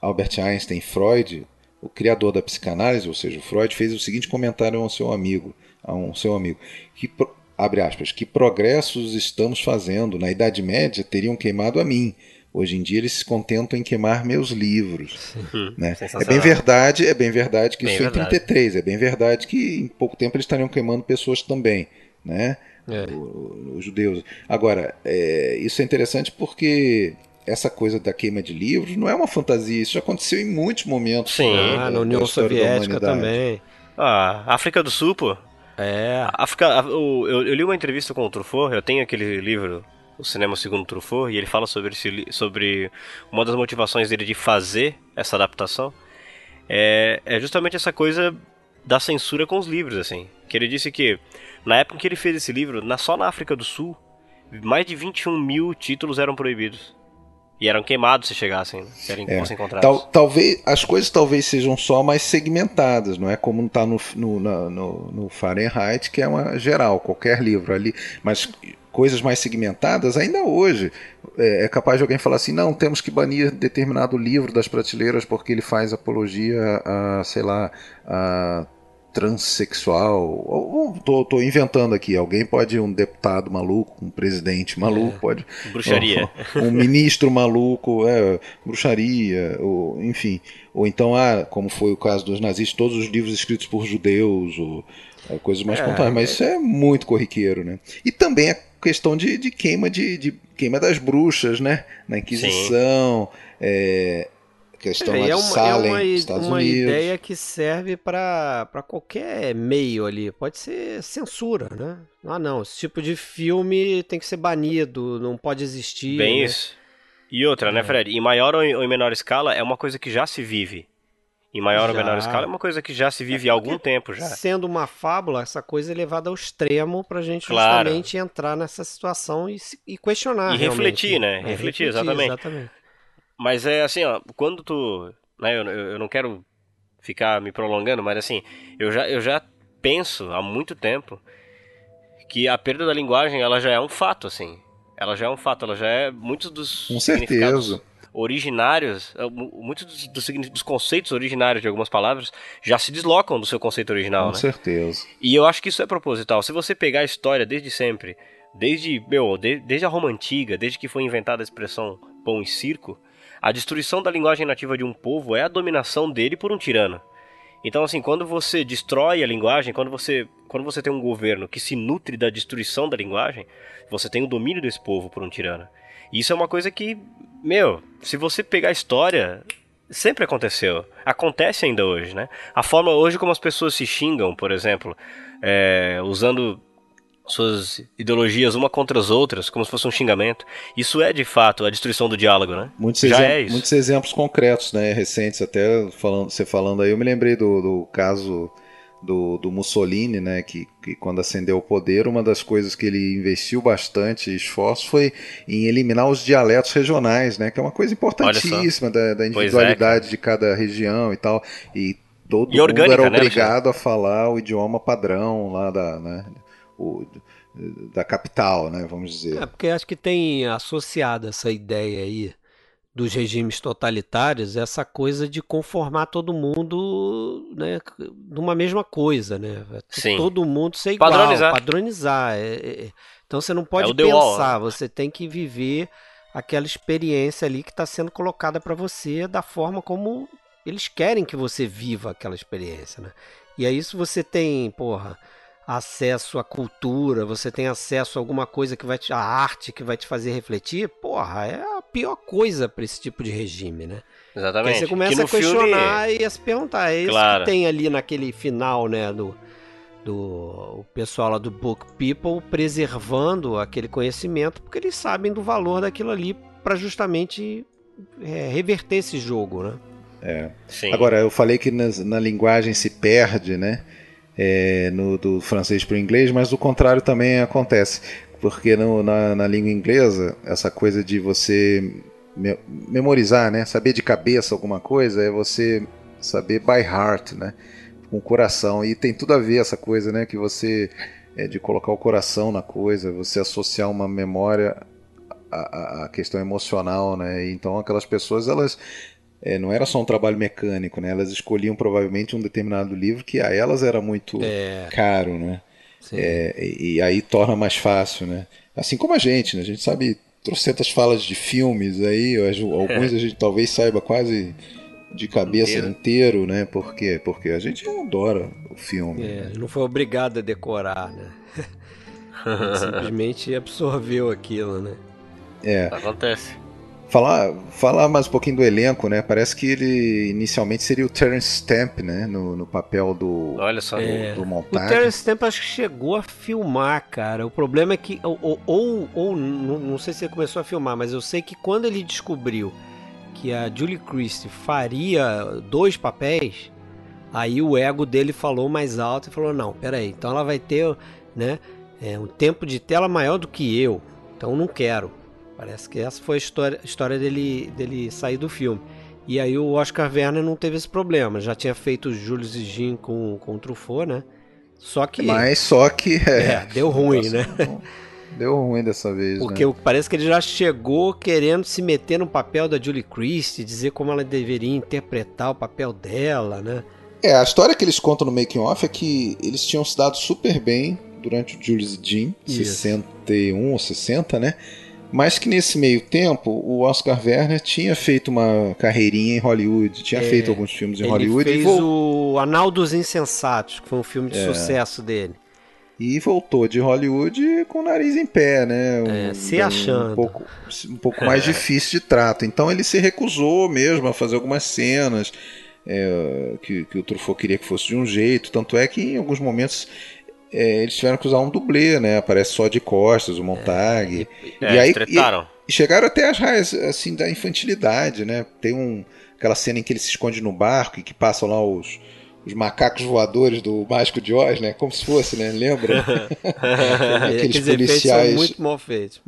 Albert Einstein, Freud, o criador da psicanálise, ou seja, o Freud fez o seguinte comentário ao seu amigo, a um seu amigo, que abre aspas, que progressos estamos fazendo, na Idade Média teriam queimado a mim. Hoje em dia eles se contentam em queimar meus livros. Uhum. né? É bem verdade, é bem verdade que bem isso verdade. foi em 33, é bem verdade que em pouco tempo eles estariam queimando pessoas também, né? É. Os judeus. Agora, é, isso é interessante porque essa coisa da queima de livros não é uma fantasia, isso já aconteceu em muitos momentos. Sim, ah, na União Soviética também. Ah, África do Sul, pô. É. África, eu, eu, li uma entrevista com o Truffaut, eu tenho aquele livro, O Cinema Segundo Truffaut, e ele fala sobre, esse, sobre uma das motivações dele de fazer essa adaptação. É, é justamente essa coisa da censura com os livros, assim. Que ele disse que, na época em que ele fez esse livro, na, só na África do Sul, mais de 21 mil títulos eram proibidos. E eram queimados se chegassem, se eram, é. encontrados. Tal, talvez, as coisas talvez sejam só mais segmentadas, não é como está no, no, no, no Fahrenheit, que é uma geral, qualquer livro ali. Mas coisas mais segmentadas, ainda hoje é, é, capaz de alguém falar assim: não, temos que banir determinado livro das prateleiras porque ele faz apologia a, sei lá, a transexual. Tô, tô, inventando aqui. Alguém pode, um deputado maluco, um presidente maluco, é. pode. Bruxaria. Um, um ministro maluco, é, bruxaria, ou, enfim. Ou então, ah, como foi o caso dos nazistas, todos os livros escritos por judeus, ou é, coisas mais é, pontuais. Mas isso é muito corriqueiro, né? E também a questão de, de queima de, de, queima das bruxas, né? Na Inquisição. É, questão é, é uma, Salem, é uma, Estados uma Unidos. ideia que serve para qualquer meio ali. Pode ser censura, né? Ah, não, esse tipo de filme tem que ser banido, não pode existir. Bem né? isso. E outra, né, é. Fred? Em maior ou em menor escala, é uma coisa que já se vive. Em maior já. ou menor escala, é uma coisa que já se vive é há algum tempo já. Sendo uma fábula, essa coisa é levada ao extremo pra gente claro. justamente entrar nessa situação e, e questionar. E refletir, né? É, refletir, refletir, exatamente. exatamente. Mas é assim, ó, quando tu. Né, eu, eu não quero ficar me prolongando, mas assim, eu já, eu já penso há muito tempo que a perda da linguagem ela já é um fato, assim. Ela já é um fato, ela já é muitos dos Com certeza. Originários, eh, muitos dos, dos, dos, conceitos originários de algumas palavras já se deslocam do seu conceito original, Com né? certeza. E eu acho que isso é proposital. Se você pegar a história desde sempre, desde, meu, de, desde a Roma antiga, desde que foi inventada a expressão pão e circo, a destruição da linguagem nativa de um povo é a dominação dele por um tirano. Então, assim, quando você destrói a linguagem, quando você, quando você tem um governo que se nutre da destruição da linguagem, você tem o domínio desse povo por um tirano. E isso é uma coisa que, meu, se você pegar a história, sempre aconteceu. Acontece ainda hoje, né? A forma hoje como as pessoas se xingam, por exemplo, é, usando suas ideologias uma contra as outras, como se fosse um xingamento. Isso é de fato a destruição do diálogo, né? Muitos, Já é isso. muitos exemplos concretos, né, recentes, até falando, você falando aí, eu me lembrei do, do caso do, do, Mussolini, né, que, que, quando ascendeu o poder, uma das coisas que ele investiu bastante esforço foi em eliminar os dialetos regionais, né, que é uma coisa importantíssima da, da, é, individualidade é, de cada região e tal. E todo e mundo era né, obrigado né, a falar o idioma padrão lá da, né, o, da capital, né, vamos dizer. É, porque acho que tem associado essa ideia aí dos regimes totalitários essa coisa de conformar todo mundo né, numa mesma coisa, né? Sim. Todo mundo ser igual, padronizar. padronizar. É, é, é. então você não pode é pensar, você tem que viver aquela experiência ali que está sendo colocada para você da forma como eles querem que você viva aquela experiência, né? E aí se você tem, porra, acesso à cultura, você tem acesso a alguma coisa que vai te, a arte que vai te fazer refletir, porra, é pior coisa para esse tipo de regime, né? Exatamente. Aí você começa a questionar filme... e a se perguntar, é isso claro. que tem ali naquele final, né, do do o pessoal lá do Book People preservando aquele conhecimento porque eles sabem do valor daquilo ali para justamente é, reverter esse jogo, né? É. Sim. Agora eu falei que na, na linguagem se perde, né? é, no, do francês para o inglês, mas o contrário também acontece. Porque no, na, na língua inglesa, essa coisa de você me, memorizar, né? saber de cabeça alguma coisa, é você saber by heart, né? com o coração. E tem tudo a ver essa coisa né? que você é de colocar o coração na coisa, você associar uma memória à, questão emocional. Né? Então aquelas pessoas elas é, não era só um trabalho mecânico, né? Elas escolhiam provavelmente um determinado livro que a elas era muito é. caro, né? É, e, e, aí torna mais fácil, né? Assim como a gente, né? A gente sabe trocentas falas de filmes aí, alguns a gente talvez saiba quase de cabeça inteiro, inteiro, né? Por quê? Porque a gente adora o filme. É, né? não foi obrigado a decorar, né? Simplesmente absorveu aquilo, né? É. Acontece. Falar, falar mais um pouquinho do elenco, né? Parece que ele inicialmente seria o Terence Stamp, né? No, no papel do, Olha só. do, é. do montagem. O Terence Stamp acho que chegou a filmar, cara. O problema é que. Ou, ou, ou não, não sei se ele começou a filmar, mas eu sei que quando ele descobriu que a Julie Christie faria dois papéis, aí o ego dele falou mais alto e falou: não, peraí, então ela vai ter né, é, um tempo de tela maior do que eu, então não quero. Parece que essa foi a história, a história dele, dele sair do filme. E aí o Oscar Werner não teve esse problema. Já tinha feito o Jules e Jean com, com o Truffaut, né? Só que... Mas só que... É, é deu ruim, né? Deu ruim dessa vez, Porque né? parece que ele já chegou querendo se meter no papel da Julie Christie, dizer como ela deveria interpretar o papel dela, né? É, a história que eles contam no making off é que eles tinham se dado super bem durante o Jules e Jean, Isso. 61 ou 60, né? Mas que nesse meio tempo o Oscar Werner tinha feito uma carreirinha em Hollywood, tinha é, feito alguns filmes em Hollywood. Ele fez o Anal dos Insensatos, que foi um filme de é. sucesso dele. E voltou de Hollywood com o nariz em pé, né? Um, é, se achando. Um pouco, um pouco mais difícil de trato. Então ele se recusou mesmo a fazer algumas cenas é, que, que o Truffaut queria que fosse de um jeito. Tanto é que em alguns momentos é, eles tiveram que usar um dublê, né? Aparece só de costas, o Montag. É, e, aí e, e, chegaram até as raias assim da infantilidade, né? Tem um aquela cena em que ele se esconde no barco e que passam lá os, os macacos voadores do Mágico de Oz, né? Como se fosse, né? Lembra? aqueles policiais são muito mal feitos.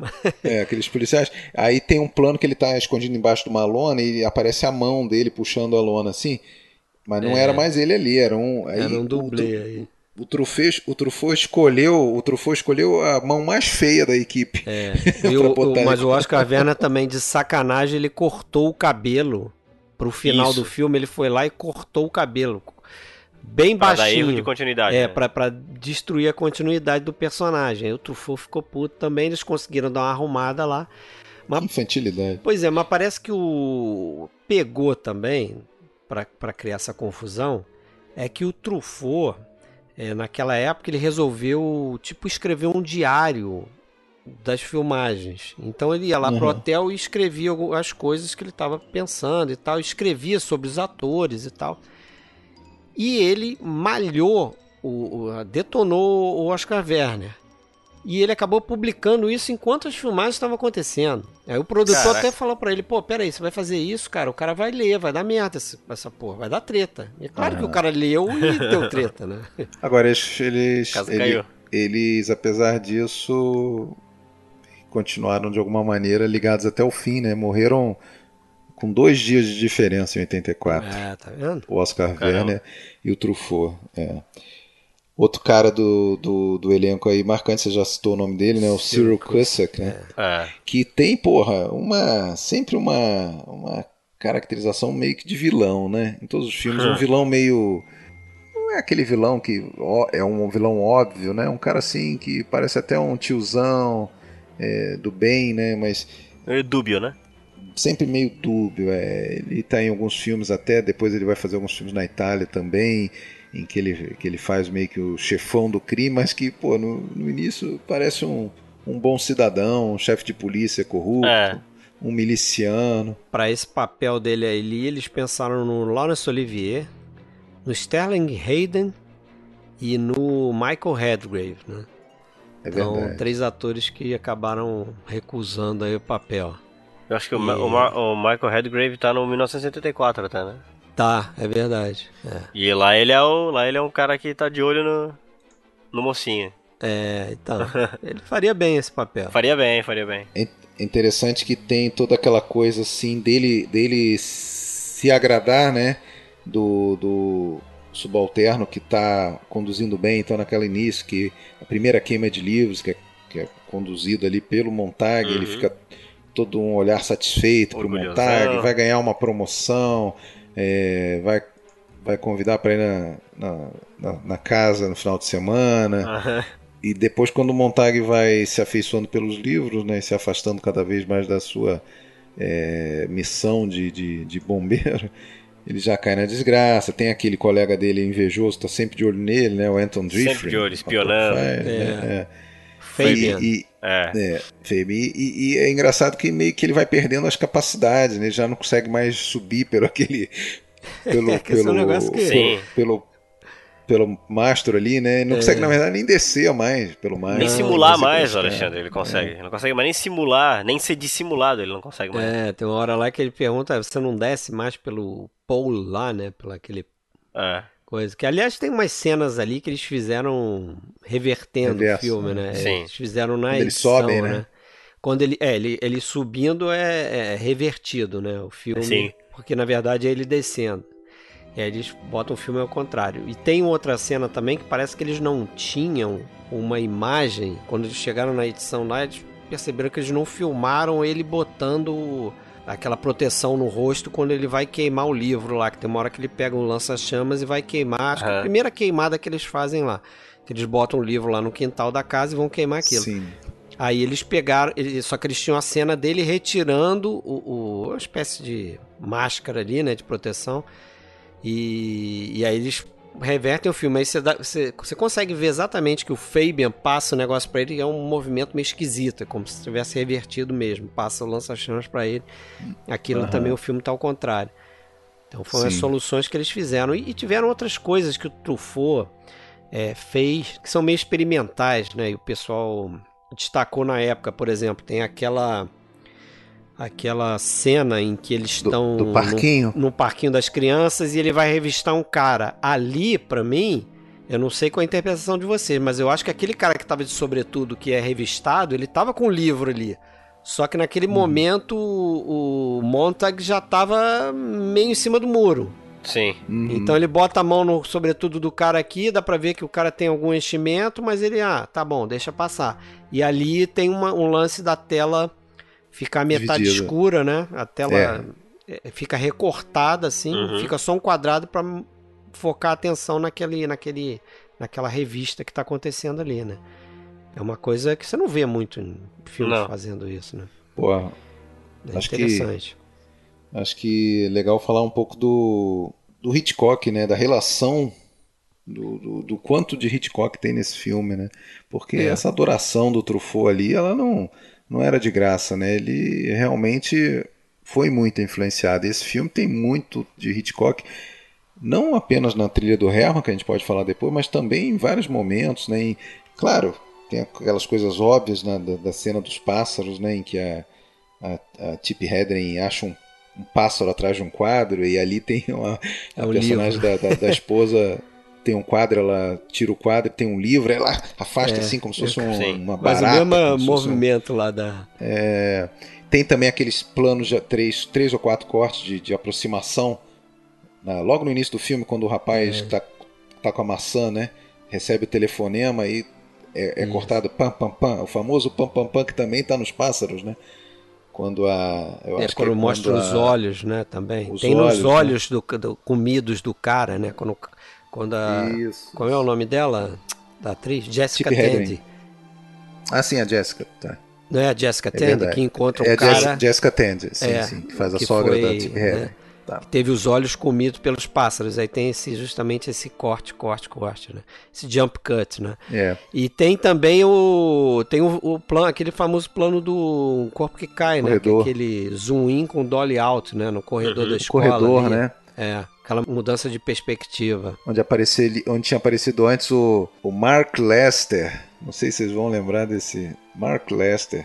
é, aqueles policiais. Aí tem um plano que ele está escondido embaixo de uma lona e aparece a mão dele puxando a lona assim. Mas não é. era mais ele ali, era um. Aí, era um dublê aí o Truffaut, o Truffaut escolheu o Truffaut escolheu a mão mais feia da equipe. É. o, mas o Oscar Werner também de sacanagem ele cortou o cabelo pro final Isso. do filme ele foi lá e cortou o cabelo bem pra baixinho. Dar erro de continuidade. É, né? pra, pra destruir a continuidade do personagem. Aí o Truffaut ficou puto também, eles conseguiram dar uma arrumada lá. Mas, Infantilidade. Pois é, mas parece que o pegou também para criar essa confusão é que o Truffaut é, naquela época ele resolveu tipo escrever um diário das filmagens. Então ele ia lá uhum. pro hotel e escrevia as coisas que ele estava pensando e tal, escrevia sobre os atores e tal. E ele malhou, o, o, detonou o Oscar Werner. E ele acabou publicando isso enquanto as filmagens estavam acontecendo. Aí o produtor Caraca. até falou para ele: pô, peraí, você vai fazer isso, cara? O cara vai ler, vai dar merda essa, essa porra, vai dar treta. E é claro que o cara leu e deu treta, né? Agora, eles, eles, ele, eles, apesar disso, continuaram de alguma maneira ligados até o fim, né? Morreram com dois dias de diferença em 84. É, tá vendo? O Oscar Caramba. Werner e o Truffaut. É. Outro cara do, do, do, elenco aí marcante, você já citou o nome dele, né? O Cyril Cusack, né? É. Que tem, porra, uma sempre uma, uma caracterização meio que de vilão, né? Em todos os filmes, um vilão meio não é aquele vilão que ó, é um vilão óbvio, né? Um cara assim que parece até um tiozão é, do bem, né? Mas é dúbio, né? Sempre meio dúbio. É. Ele tá em alguns filmes até, depois ele vai fazer alguns filmes na Itália também em que ele, que ele faz meio que o chefão do crime, mas que, pô, no, no início parece um, um bom cidadão, um chefe de polícia corrupto. É. Um miliciano. Para esse papel dele ali, eles pensaram no Laurence Olivier, no Sterling Hayden e no Michael Redgrave, né? É então, três atores que acabaram recusando aí o papel. Eu acho que e... o, o, o, Michael Redgrave tá no 1984 até, né? Tá, é verdade. É, E lá ele é o. Lá ele é um cara que tá de olho no. no mocinho. é então. ele faria bem esse papel. Faria bem, faria bem. É interessante que tem toda aquela coisa assim dele, dele se agradar, né? Do, do subalterno que está conduzindo bem, então naquela início que a primeira queima de livros que é, que é conduzido ali pelo Montag, ele Uhum. fica todo um olhar satisfeito pro Orgulhosão. Montag, vai ganhar uma promoção, é, vai vai convidar para ir na, na, na- na casa no final de semana. Aham. E depois, quando o Montag vai se afeiçoando pelos livros, né, e se afastando cada vez mais da sua é, missão de, de, de bombeiro, ele já cai na desgraça. Tem aquele colega dele invejoso, tá sempre de olho nele, né, o Anton Driffrey. Sempre de olho, espionando. É, né, Fabian. é. E, e, É. é, Fabian. E, e é engraçado que meio que ele vai perdendo as capacidades, né? Ele já não consegue mais subir pelo aquele. Pelo, É, é um pelo, negócio que- Sim. pelo, pelo mastro ali, né? Ele não É. consegue, na verdade, nem descer mais pelo mastro. Nem simular Não sei mais, é. Alexandre, ele consegue. Ele não consegue mais nem simular, nem ser dissimulado, ele não consegue mais. É, tem uma hora lá que ele pergunta, você não desce mais pelo pole lá, né? Pelo aquele É. coisa. Que aliás tem umas cenas ali que eles fizeram revertendo Reverso, o filme, né? Sim. Eles fizeram na Quando eles edição, sobem, né? né? Quando ele, é, ele, ele subindo é, é revertido, né? O filme, Sim. porque na verdade é ele descendo. E aí eles botam o filme ao contrário. E tem outra cena também que parece que eles não tinham uma imagem. Quando eles chegaram na edição lá, eles perceberam que eles não filmaram ele botando aquela proteção no rosto quando ele vai queimar o livro lá. Que tem uma hora que ele pega um lança-chamas e vai queimar. Acho que é a primeira queimada que eles fazem lá. Que eles botam o livro lá no quintal da casa e vão queimar aquilo. Sim. Aí eles pegaram, só que eles tinham a cena dele retirando o, o- uma espécie de máscara ali, né, de proteção. E, e aí eles revertem o filme. Aí você, dá- você, você consegue ver exatamente que o Fabian passa o negócio pra ele e é um movimento meio esquisito, é como se tivesse revertido mesmo. Passa o lança-chamas pra ele. Aquilo Aham. também o filme tá ao contrário. Então foram as Sim. soluções que eles fizeram. E, e tiveram outras coisas que o Truffaut é, fez que são meio experimentais, né? E o pessoal destacou na época, por exemplo, tem aquela aquela cena em que eles Do, estão do parquinho. no, no parquinho das crianças e ele vai revistar um cara. Ali, pra mim, eu não sei qual a interpretação de vocês, mas eu acho que aquele cara que tava de sobretudo que é revistado, ele tava com o livro ali. Só que naquele momento o, o Montag já tava meio em cima do muro. Sim. Uhum. Então ele bota a mão no sobretudo do cara aqui, dá pra ver que o cara tem algum enchimento, mas ele, ah, tá bom, deixa passar. E ali tem uma- um lance da tela ficar metade Dividida. escura, né? A tela é, fica recortada assim, Uhum. fica só um quadrado pra focar a atenção naquele, naquele, naquela revista que tá acontecendo ali, né? É uma coisa que você não vê muito em filmes Não. fazendo isso, né? Pô, É Acho que- interessante. acho que é legal falar um pouco do, do Hitchcock, né? Da relação do, do, do quanto de Hitchcock tem nesse filme, né? Porque É. essa adoração do Truffaut ali, ela não, não era de graça, né? Ele realmente foi muito influenciado. Esse filme tem muito de Hitchcock, não apenas na trilha do Herman, que a gente pode falar depois, mas também em vários momentos, né? Em- claro, tem aquelas coisas óbvias né, da, da cena dos pássaros, né? Em que a, a, a Tip Hedren acha um, um pássaro atrás de um quadro e ali tem uma, É a um personagem da, da, da esposa tem um quadro, ela tira o quadro, tem um livro, ela afasta É, assim como se fosse um- uma Mas barata. o mesmo fosse um- movimento lá da. é, tem também aqueles planos de três, três ou quatro cortes de, de aproximação. na- logo no início do filme, quando o rapaz É. tá, tá com a maçã, né? Recebe o telefonema e é, é cortado pam pam pam. O famoso pam pam pam que também tá nos pássaros, né? Quando a. Eu É, acho quando que é mostra quando os a- olhos, né, também. os Tem nos olhos, né? olhos do, do- comidos do cara, né? Quando, quando a. Isso. Qual é o nome dela? Da atriz? Jessica. Tandy. Ah, sim, a Jessica. Tá. Não é a Jessica É Tandy que encontra um é a cara Jess- Jessica Tandy, sim, É, sim, que faz a que sogra foi, da Hedren. né, Tá. que teve os olhos comidos pelos pássaros. Aí tem esse, justamente esse corte, corte, corte, né? Esse jump cut, né? É. E tem também o tem o, o plano, aquele famoso plano do corpo que cai, né? Que é Corredor. aquele zoom in com dolly out, né? No corredor Uhum. da escola. Corredor, ali. né? É, aquela mudança de perspectiva. onde apareceu onde tinha aparecido antes o, o Mark Lester. Não sei se vocês vão lembrar desse Mark Lester.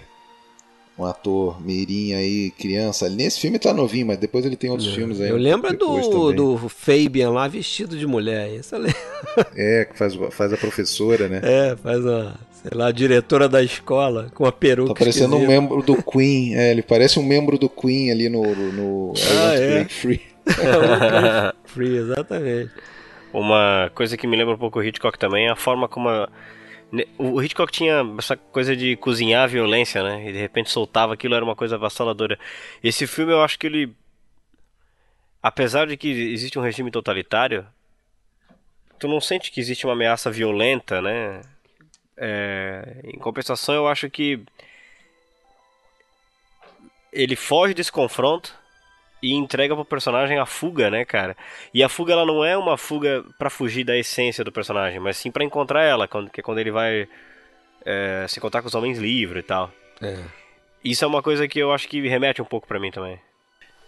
um ator mirim aí, criança. Nesse filme tá novinho, mas depois ele tem outros filmes aí. Eu lembro do, do Fabian lá vestido de mulher. Isso eu lembro. É, que faz, faz a professora, né? É, faz a, sei lá, a diretora da escola com a peruca. Tá parecendo um esquisita. membro do Queen. É, ele parece um membro do Queen ali no, no I Ah, é? Free. Free, exatamente. Uma coisa que me lembra um pouco o Hitchcock também é a forma como a... o Hitchcock tinha essa coisa de cozinhar a violência, né? E de repente soltava aquilo, era uma coisa avassaladora. Esse filme eu acho que ele. Apesar de que existe um regime totalitário, tu não sente que existe uma ameaça violenta, né? É, Em compensação, eu acho que ele foge desse confronto e entrega pro personagem a fuga, né, cara? E a fuga ela não é uma fuga pra fugir da essência do personagem, mas sim pra encontrar ela, quando, que é quando ele vai é, se encontrar com os homens livres e tal. É. Isso é uma coisa que eu acho que remete um pouco pra mim também.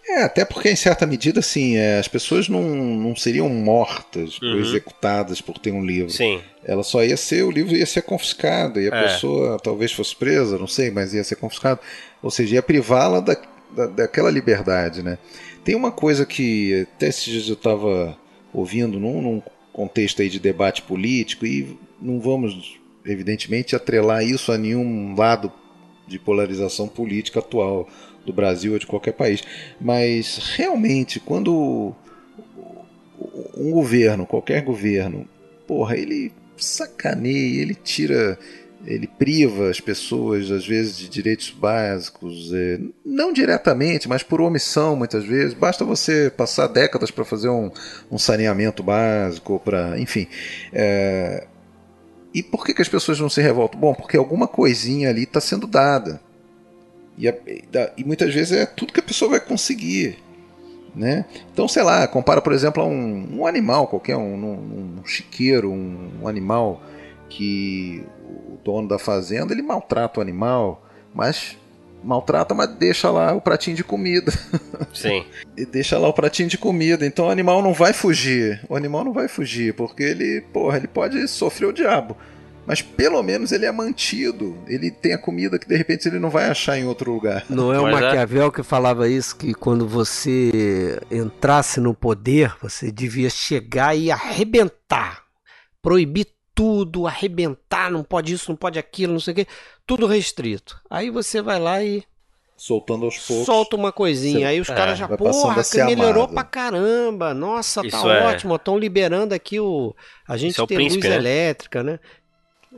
É, até porque em certa medida, assim, é, as pessoas não, não seriam mortas ou Uhum. executadas por ter um livro. Sim, Ela só ia ser, o livro ia ser confiscado, e a É. pessoa talvez fosse presa, não sei, mas ia ser confiscado. Ou seja, ia privá-la da, da, daquela liberdade, né? Tem uma coisa que até esses dias eu estava ouvindo num, num contexto aí de debate político, e não vamos, evidentemente, atrelar isso a nenhum lado de polarização política atual do Brasil ou de qualquer país. Mas realmente, quando um governo, qualquer governo, porra, ele sacaneia, ele tira, ele priva as pessoas, às vezes, de direitos básicos, é, não diretamente, mas por omissão, muitas vezes. Basta você passar décadas para fazer um, um saneamento básico, para, enfim. é, e por que, que as pessoas não se revoltam? Bom, porque alguma coisinha ali está sendo dada. E, a- e muitas vezes é tudo que a pessoa vai conseguir. Né? Então, sei lá, compara, por exemplo, a um, um animal qualquer, um, um, um chiqueiro, um, um animal que dono da fazenda ele maltrata o animal, mas maltrata, mas deixa lá o pratinho de comida. sim. E deixa lá o pratinho de comida. Então o animal não vai fugir. O animal não vai fugir, porque ele, porra, ele pode sofrer o diabo. Mas pelo menos ele é mantido. Ele tem a comida que de repente ele não vai achar em outro lugar. Não é o Mas é. Maquiavel que falava isso, que quando você entrasse no poder, você devia chegar e arrebentar. Proibir tudo, arrebentar, não pode isso, não pode aquilo, não sei o quê. Tudo restrito. Aí você vai lá e Soltando aos poucos. solta uma coisinha. Você- aí os é, caras já, porra, que melhorou amado. pra caramba. Nossa, tá Isso é- ótimo. Estão liberando aqui o. A gente Isso é tem príncipe, luz né? elétrica, né?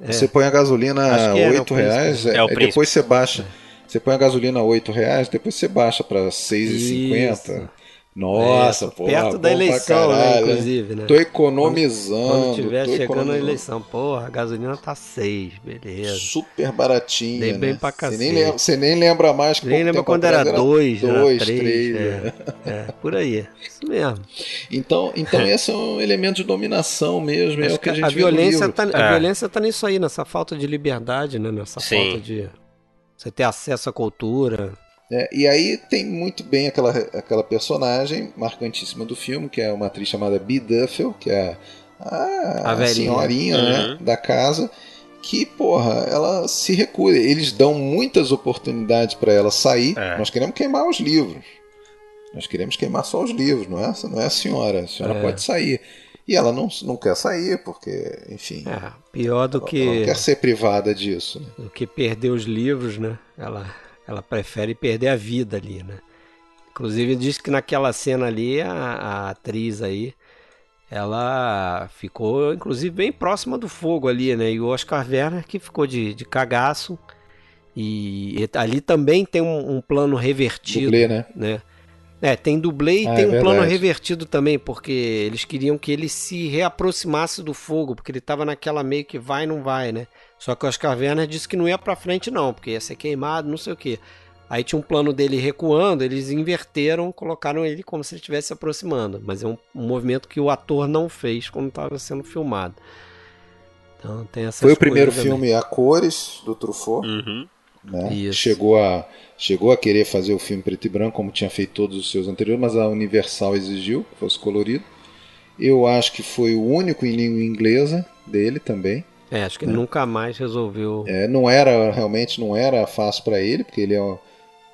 Você põe a gasolina a que é, né, 8 o príncipe. reais, É é, depois você baixa. Você põe a gasolina a 8 reais, depois você baixa pra 6,50. Nossa, É, pô. Perto bom da pra eleição, né, caralho. inclusive, né? Tô economizando. Quando tiver tô chegando a eleição, porra, a gasolina tá 6, beleza. Super baratinha. Dei bem né? pra você, nem cacete. lembra, você nem lembra mais que Nem lembra tempo quando era atrás 2, era dois, 3. três, É, né? é, por aí. Isso mesmo. Então, então esse é um elemento de dominação mesmo. É o que a gente a, violência livro. tá, a É. violência tá nisso aí, nessa falta de liberdade, né? Nessa Sim. falta de você ter acesso à cultura. É, e aí tem muito bem aquela, aquela personagem marcantíssima do filme, que é uma atriz chamada Bee Duffel, que é a, A a senhorinha né, Uhum. da casa, que, porra, ela se recusa. Eles dão muitas oportunidades para ela sair. É. Nós queremos queimar os livros. Nós queremos queimar só os livros, não é, não é a senhora. A senhora É. pode sair. E ela não, não quer sair, porque, enfim, É, pior do ela não que, quer ser privada disso. Né? do que perder os livros, né? Ela, ela prefere perder a vida ali, né? Inclusive diz que naquela cena ali a, a atriz aí ela ficou inclusive bem próxima do fogo ali, né? E o Oscar Werner que ficou de, de cagaço. E, e ali também tem um, um plano revertido, Dublê, né? né? É, tem dublê e Ah, tem é um plano verdade. revertido também, porque eles queriam que ele se reaproximasse do fogo, porque ele tava naquela meio que vai não vai, né? Só que o Oscar Werner disse que não ia pra frente não, porque ia ser queimado, não sei o que. Aí tinha um plano dele recuando, eles inverteram, colocaram ele como se ele estivesse se aproximando. Mas é um, um movimento que o ator não fez quando estava sendo filmado. Então tem essas Foi o primeiro também. filme a cores do Truffaut. Uhum. né? Isso. Chegou a chegou a querer fazer o filme preto e branco como tinha feito todos os seus anteriores, mas a Universal exigiu que fosse colorido. Eu acho que foi o único em língua inglesa dele também. É, acho que ele nunca mais resolveu. É, não era, realmente não era fácil para ele, porque ele é, um,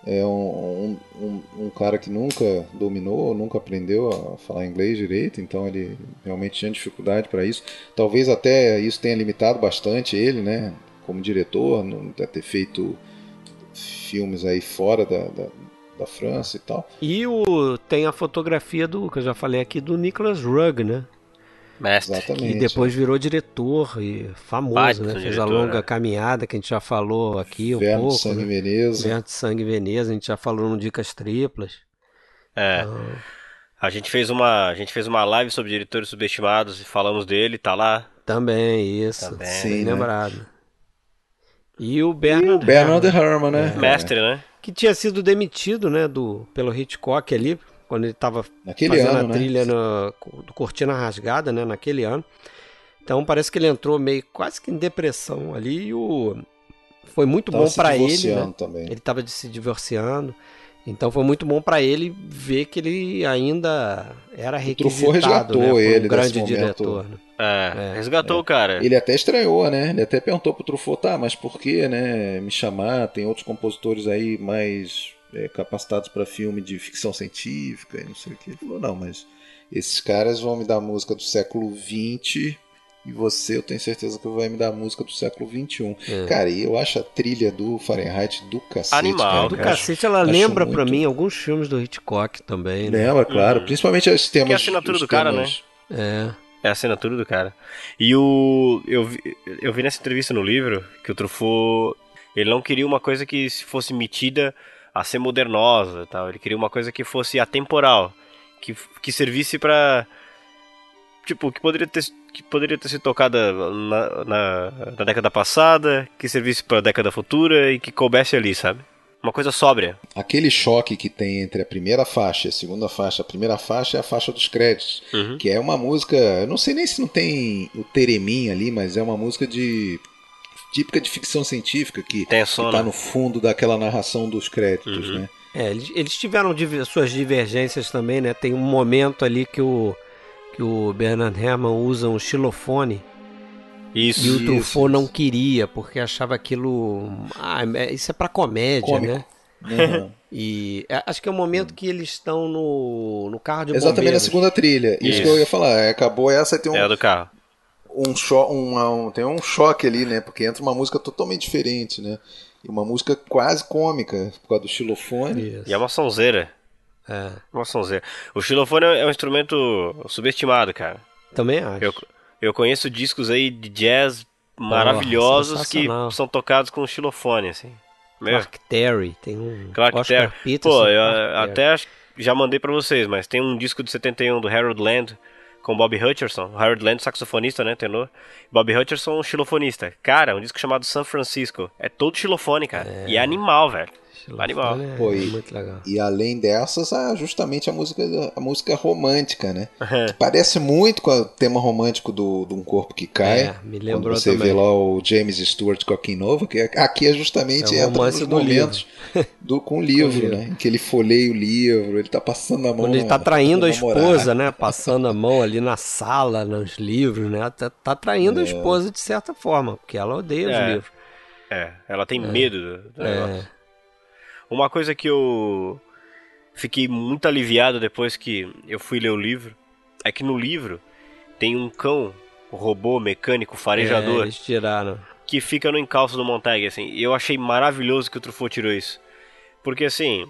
é um, um, um, cara que nunca dominou, nunca aprendeu a falar inglês direito, então ele realmente tinha dificuldade para isso. Talvez até isso tenha limitado bastante ele, né, como diretor, não ter feito filmes aí fora da, da, da França e tal. E o, tem a fotografia do, que eu já falei aqui, do Nicholas Rugg, né? Mestre. Exatamente. E depois virou diretor e famoso, Baita né? Fez diretor, a longa né? caminhada que a gente já falou aqui um Verno de pouco. Sangue né? Veneza. Verno de Sangue Veneza, a gente já falou no Dicas Triplas. É. A gente fez uma, a gente fez uma live sobre diretores subestimados e falamos dele, tá lá. Também, isso. Também. Bem Sim, né? lembrado. E o Bernard, Bernard Herrmann, Herrmann, né? Mestre, né? que tinha sido demitido, né, do, pelo Hitchcock ali, quando ele estava fazendo ano, a né? trilha no, do Cortina Rasgada, né, naquele ano. Então parece que ele entrou meio quase que em depressão ali e o foi muito Tava bom para ele, divorciando né? também. Ele estava se divorciando. Então foi muito bom para ele ver que ele ainda era requisitado, resgatou né, por ele um desse grande momento. diretor. né? É, resgatou o cara. Ele até estranhou, né? Ele até perguntou pro Truffaut, tá, mas por que, né, me chamar? Tem outros compositores aí mais é, capacitados para filme de ficção científica e não sei o que. Ele falou, não, mas esses caras vão me dar música do século XX e você, eu tenho certeza que vai me dar música do século XXI. É. Cara, e eu acho a trilha do Fahrenheit do cacete. Animal, cara. Do cacete, ela acho lembra pra muito. mim alguns filmes do Hitchcock também, né? Lembra, claro. Uhum. Principalmente os temas. Que é a assinatura do cara, temas- É. É a assinatura do cara. E o. Eu vi, eu vi nessa entrevista no livro que o Truffaut. Ele não queria uma coisa que se fosse metida a ser modernosa e tal. Ele queria uma coisa que fosse atemporal. Que, que servisse pra. Tipo, que poderia ter, que poderia ter sido tocada na, na, na década passada, que servisse pra década futura e que coubesse ali, sabe? Uma coisa sóbria. Aquele choque que tem entre a primeira faixa e a segunda faixa. A primeira faixa é a faixa dos créditos. Uhum. Que é uma música. Eu não sei nem se não tem o Teremim ali, mas é uma música de. Típica de ficção científica que, que Tensona. tá no fundo daquela narração dos créditos, Uhum. né? É, eles, tiveram diver- suas divergências também, né? Tem um momento ali que o, que o Bernard Herrmann usa um xilofone Isso. e o Truffaut isso. não queria, porque achava aquilo. Ah, é- isso é pra comédia, Cômico. né? Uhum. E é, acho que é o momento que eles estão no, no carro de Exatamente na segunda trilha. Isso, Isso. que eu ia falar. é, Acabou essa e tem um, É do carro. Um, cho um, um- tem um choque ali, né? Porque entra uma música totalmente diferente, né? E uma música quase cômica, por causa do xilofone. Isso. E é uma sonzeira. É, Uma sonzeira. O xilofone é um instrumento subestimado, cara. também acho. Eu, eu conheço discos aí de jazz maravilhosos que são tocados com xilofone, assim. Meu, Clark Terry, tem um Clark Oscar Terry. Peterson, Pô, eu Clark Terry. até acho- já mandei pra vocês, mas tem um disco de 71 do Harold Land com Bob Hutcherson. O Harold Land, saxofonista, né, tenor. Bob Hutcherson, um xilofonista. Cara, um disco chamado San Francisco. É todo xilofone, cara. E é animal, velho. Animal. É, Pô, é e- muito legal. E além dessas, há justamente a música, a música romântica, né? Que parece muito com o tema romântico do, de Um Corpo que Cai. É, me lembrou quando você também. vê lá o James Stewart com a Kim Nova, que é- aqui é justamente É o entra nos do momentos do, com o livro, livro. né? Em que ele folheia o livro, ele tá passando a mão Quando ele tá traindo a esposa, né? Passando a mão ali na sala, nos livros, né? Tá, tá traindo a esposa de certa forma, porque ela odeia os É. livros. É, ela tem medo do, do É. negócio. Uma coisa que eu fiquei muito aliviado depois que eu fui ler o livro é que no livro tem um cão, robô mecânico É, farejador eles tiraram. que fica no encalço do Montag, assim. E eu achei maravilhoso que o Truffaut tirou isso. Porque assim,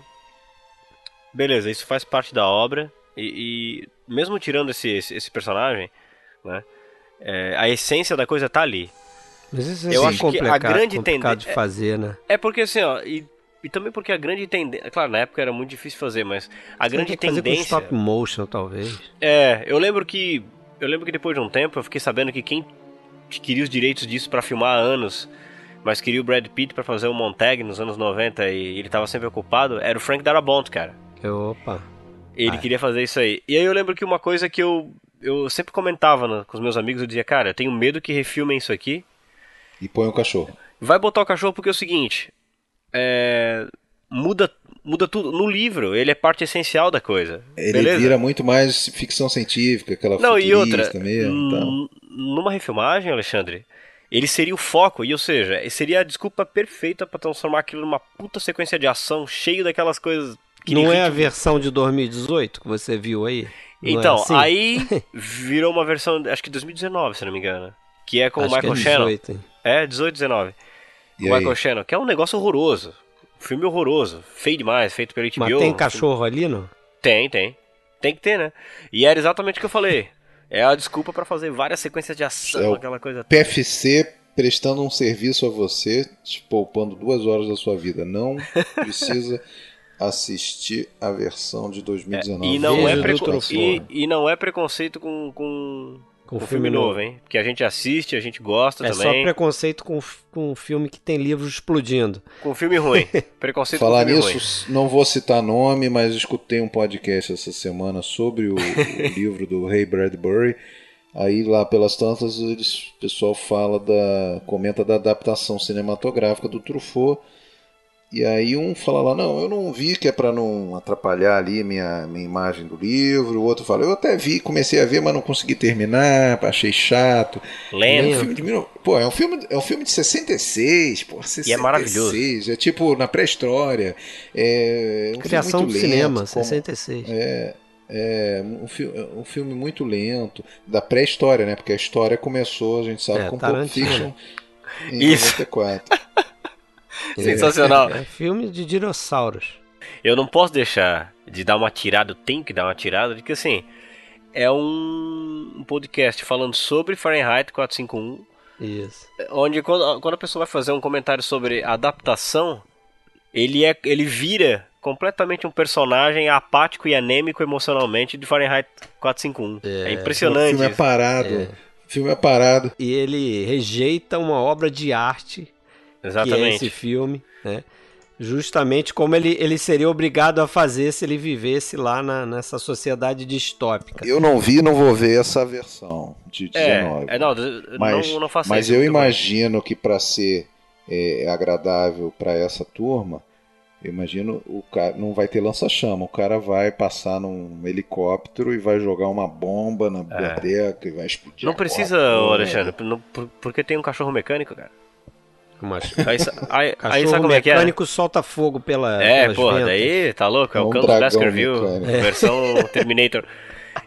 beleza, isso faz parte da obra e, e mesmo tirando esse, esse, esse personagem, né? é, a essência da coisa tá ali. Mas isso é Eu assim acho que a complicado, grande complicado tende- de fazer, né? É porque assim, ó, e, e também porque a grande tendência. Claro, na época era muito difícil fazer, mas a grande Tem que fazer com tendência. stop motion, talvez. É, eu lembro que. Eu lembro que depois de um tempo eu fiquei sabendo que quem queria os direitos disso pra filmar há anos, mas queria o Brad Pitt pra fazer o Montag nos anos 90 e ele tava sempre ocupado, era o Frank Darabont, cara. Opa. Ele Ah. queria fazer isso aí. E aí eu lembro que uma coisa que eu. Eu sempre comentava né, com os meus amigos, eu dizia, cara, eu tenho medo que refilmem isso aqui. E põe o cachorro. Vai botar o cachorro porque é o seguinte. É, muda, muda tudo. No livro, ele é parte essencial da coisa. Ele beleza? vira muito mais ficção científica, aquela Não, e outra, mesmo. e n- numa refilmagem, Alexandre, ele seria o foco, e ou seja, seria a desculpa perfeita pra transformar aquilo numa puta sequência de ação, cheio daquelas coisas que Não é a ritmo- versão de 2018 que você viu aí? Não é Então, assim? aí virou uma versão, acho que 2019, se não me engano. Que é com Acho o que é Michael Shannon. 18, hein? É, 18, 19. E o aí? Michael Shannon, que é um negócio horroroso. Um filme horroroso. Feio demais, feito pelo HBO. Mas tem cachorro ali, não? Tem, tem. Tem que ter, né? E era exatamente o que eu falei. É a desculpa pra fazer várias sequências de ação, É aquela coisa. PFC prestando um serviço a você, te poupando duas horas da sua vida. Não precisa assistir a versão de 2019. E não, é preco- e, e não é preconceito com, com, Com com filme filme novo, novo. hein? Porque a gente assiste, a gente gosta É só também. preconceito com, com um filme que tem livros explodindo. Com filme ruim. Preconceito Falar com filme nisso, ruim. não vou citar nome, mas escutei um podcast essa semana sobre o, o livro do Ray Bradbury. Aí lá pelas tantas, eles, o pessoal fala da. comenta da adaptação cinematográfica do Truffaut. E aí um fala lá, não, eu não vi que é para não atrapalhar ali minha, minha imagem do livro. O outro fala, eu até vi, comecei a ver, mas não consegui terminar, achei chato. É um Lento. filme de, pô, é um filme, é um filme de 66, pô, 66. maravilhoso. É tipo na pré-história. É um Criação filme do muito cinema, lento, como- 66. é um, fi- um filme muito lento, da pré-história, né? Porque a história começou, a gente sabe, É, com Pulp. Fiction em Isso. 94. Sensacional. É filme de dinossauros. Eu não posso deixar de dar uma tirada, eu tenho que dar uma tirada, porque assim, é um, podcast falando sobre Fahrenheit 451, Isso. onde quando, quando a pessoa vai fazer um comentário sobre adaptação, ele, é, ele vira completamente um personagem apático e anêmico emocionalmente de Fahrenheit 451. É, O impressionante. filme é parado. O filme é parado. E ele rejeita uma obra de arte, que é Exatamente. esse filme, né? Justamente como ele, ele seria obrigado a fazer se ele vivesse lá na- nessa sociedade distópica. Eu não vi, não vou ver essa versão de 19. É, é, não, mas não, não faça mas eu imagino que para ser é, agradável para essa turma, eu imagino o cara não vai ter lança-chama, o cara vai passar num helicóptero e vai jogar uma bomba na biblioteca e vai explodir. É. Não precisa, porta. Alexandre, porque tem um cachorro mecânico, cara. Mas Aí, aí, aí sabe como é que é? mecânico solta fogo pela, É, pelas porra, ventas. daí tá louco, é, É o um Campos dragão Baskerville, mecânico. versão Terminator.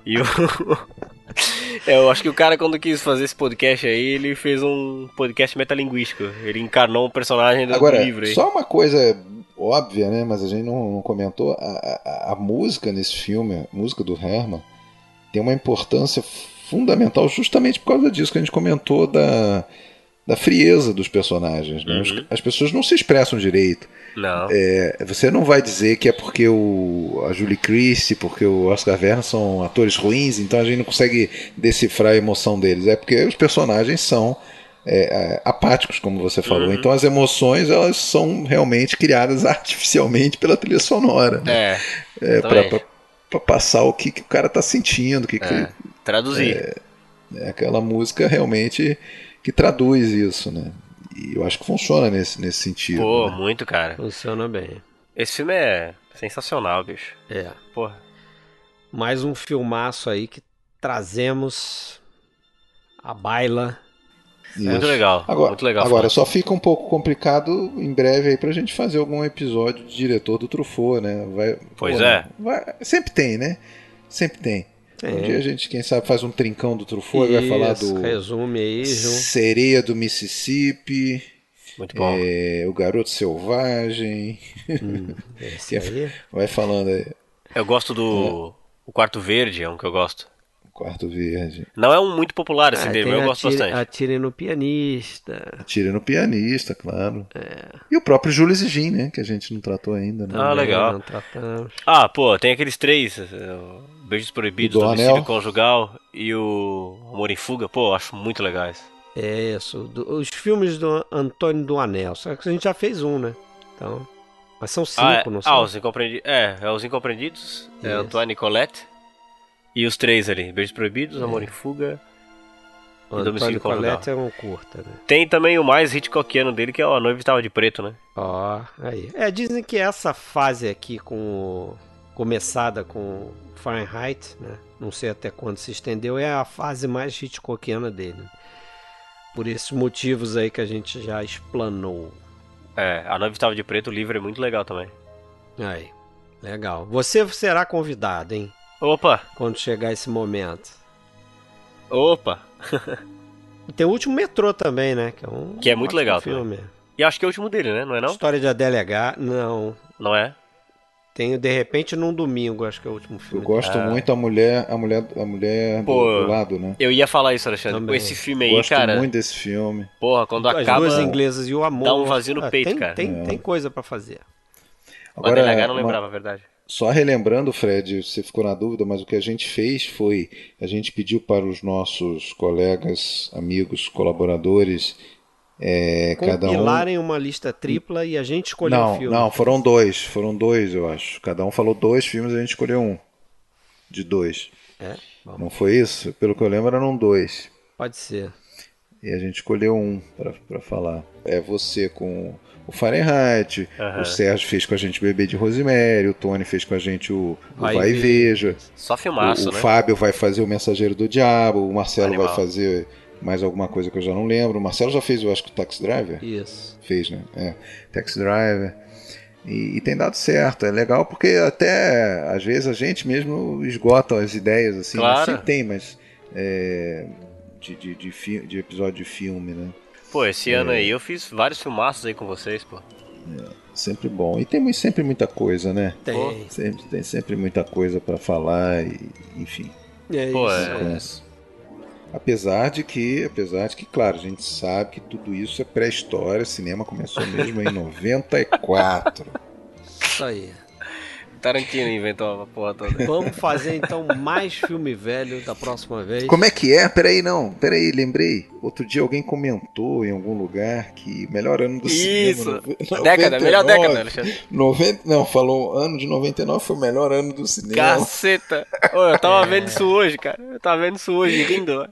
E o... eu acho que o cara, quando quis fazer esse podcast aí, ele fez um podcast metalinguístico. Ele encarnou um personagem do, Agora, livro aí. só uma coisa óbvia, né? Mas a gente não, não comentou. A, a- a música nesse filme, a música do Herman, tem uma importância fundamental justamente por causa disso que a gente comentou da, da frieza dos personagens. né? Uhum. As pessoas não se expressam direito. Não. É, você não vai dizer que é porque o, a Julie Christie, porque o Oscar Werner são atores ruins, então a gente não consegue decifrar a emoção deles. É porque os personagens são é, é, apáticos, como você falou. Uhum. Então as emoções elas são realmente criadas artificialmente pela trilha sonora, né? É, É, pra passar o que, que o cara tá sentindo, o que, que é. Traduzir. é aquela música realmente que traduz isso, né? E eu acho que funciona nesse, nesse sentido. Pô, né? muito, cara. Funciona bem. Esse filme é sensacional, bicho. É. Porra. Mais um filmaço aí que trazemos a baila. Muito Isso. legal. Agora, muito legal. agora só fica um pouco complicado em breve aí pra gente fazer algum episódio de diretor do Truffaut, né? Vai, Pois pô, é. vai- sempre tem, né? Sempre tem. Um dia a gente, quem sabe, faz um trincão do Truffaut e vai falar Isso, do Resume aí, João. Sereia do Mississippi, Muito bom. é, o Garoto Selvagem. Esse aí. Vai falando aí. Eu gosto do. O Quarto Verde, é um que eu gosto. Quarto Verde. Não é um muito popular esse Ah, eu gosto atire, bastante. Atire no pianista. Tira no pianista, claro. É. E o próprio Jules e Jean, né? Que a gente não tratou ainda, né? Ah, legal. Não tratamos. Ah, pô, tem aqueles três: é, o Beijos Proibidos, O do Domicílio Anel. Conjugal e o Amor em Fuga. Pô, acho muito legais. É isso. do- os filmes do Antônio do Anel. Só que a gente já fez um, né? Então. Mas são cinco, ah, é, não ah, são? os Incompreendidos. É, é os Incompreendidos, é Isso. Antoine e Colette. E os três ali: Beijos Proibidos, Amor em Fuga. o e Domicílio Conjugal. É um curta, né? Tem também o mais Hitchcockiano dele, que é A Noiva Estava de Preto, né? Ó, aí. É, dizem que essa fase aqui com começada com Fahrenheit, né? Não sei até quando se estendeu, é a fase mais Hitchcockiana dele. Por esses motivos aí que a gente já explanou. É, A Noiva Estava de Preto, o livro é muito legal também. Aí, legal. Você será convidado, hein? Opa, Quando chegar esse momento. opa. E tem o último metrô também, né? Que é, um Que é muito legal filme. E acho que é o último dele, né? Não é não? História de Adelegar, não. Não é? Tem de repente num domingo, acho que é o último Eu filme. gosto muito a mulher, a mulher, a mulher do, Pô, do lado, né? Eu ia falar isso, Alexandre. Também. Com esse filme aí, Gosto cara. muito desse filme. Porra, quando As acaba. duas inglesas e o amor. dá um vazio no Ah, peito, tem, cara. Tem, É. tem coisa pra fazer. O ADLH não uma- lembrava, a verdade. Só relembrando, Fred, você ficou na dúvida, mas o que a gente fez foi, a gente pediu para os nossos colegas, amigos, colaboradores, é, cada um... Compilarem uma lista tripla e a gente escolheu Não, o filme. não, foram dois, foram dois, eu acho. Cada um falou dois filmes, a gente escolheu um. De dois. É? Não foi isso? Pelo que eu lembro, eram dois. pode ser. E a gente escolheu um para falar. É você com o Fahrenheit, Aham. o Sérgio fez com a gente Bebê de Rosemary, o Tony fez com a gente o, o Vai Vai, e Veja, Só o, filmaço, o né? Fábio vai fazer o Mensageiro do Diabo, o Marcelo Animal. vai fazer mais alguma coisa que eu já não lembro. O Marcelo já fez, eu acho que o Taxi Driver. Isso. Fez, né? É, Taxi Driver. E, e tem dado certo. É legal porque até às vezes a gente mesmo esgota as ideias assim. Claro. Não sempre tem, mas é, de, de, de, fi- de episódio de filme, né? Pô, esse ano É. aí eu fiz vários filmaços aí com vocês, pô. Sempre bom. E tem sempre muita coisa, né? Tem. Sempre, tem sempre muita coisa pra falar e enfim. É Pô, isso. é. Acontece. Apesar de que, apesar de que, claro, a gente sabe que tudo isso é pré-história, o cinema começou mesmo em 94. Isso aí. Tarantino inventou a porra toda. Vamos fazer então mais filme velho da próxima vez. Como é que é? Peraí, não, peraí, lembrei. Outro dia alguém comentou em algum lugar que melhor ano do Isso! cinema. nove- Década, melhor 99, década, Alexandre. 90, não, falou ano de 99 foi o melhor ano do cinema. Caceta! Ô, eu tava vendo isso hoje, cara. Eu tava vendo isso hoje, rindo.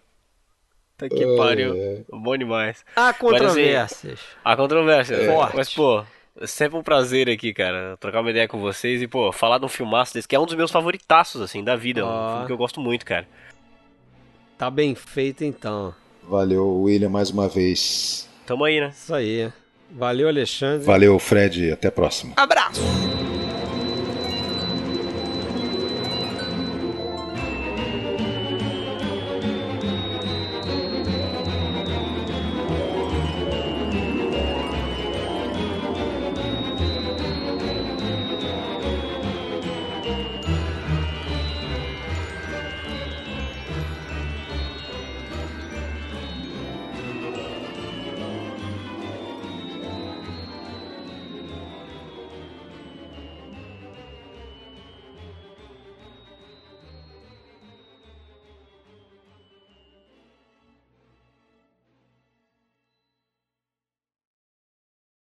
Tá que pariu. ai. Bom demais. Há controvérsias. A controvérsia. É. Forte. Mas, pô, é sempre um prazer aqui, cara, trocar uma ideia com vocês e, pô, falar de um filmaço desse, que é um dos meus favoritaços, assim, da vida. É Ó. um filme que eu gosto muito, cara. Tá bem feito então. Valeu, William, mais uma vez. Tamo aí, né? Isso aí. Valeu, Alexandre. Valeu, Fred, até a próxima. Abraço!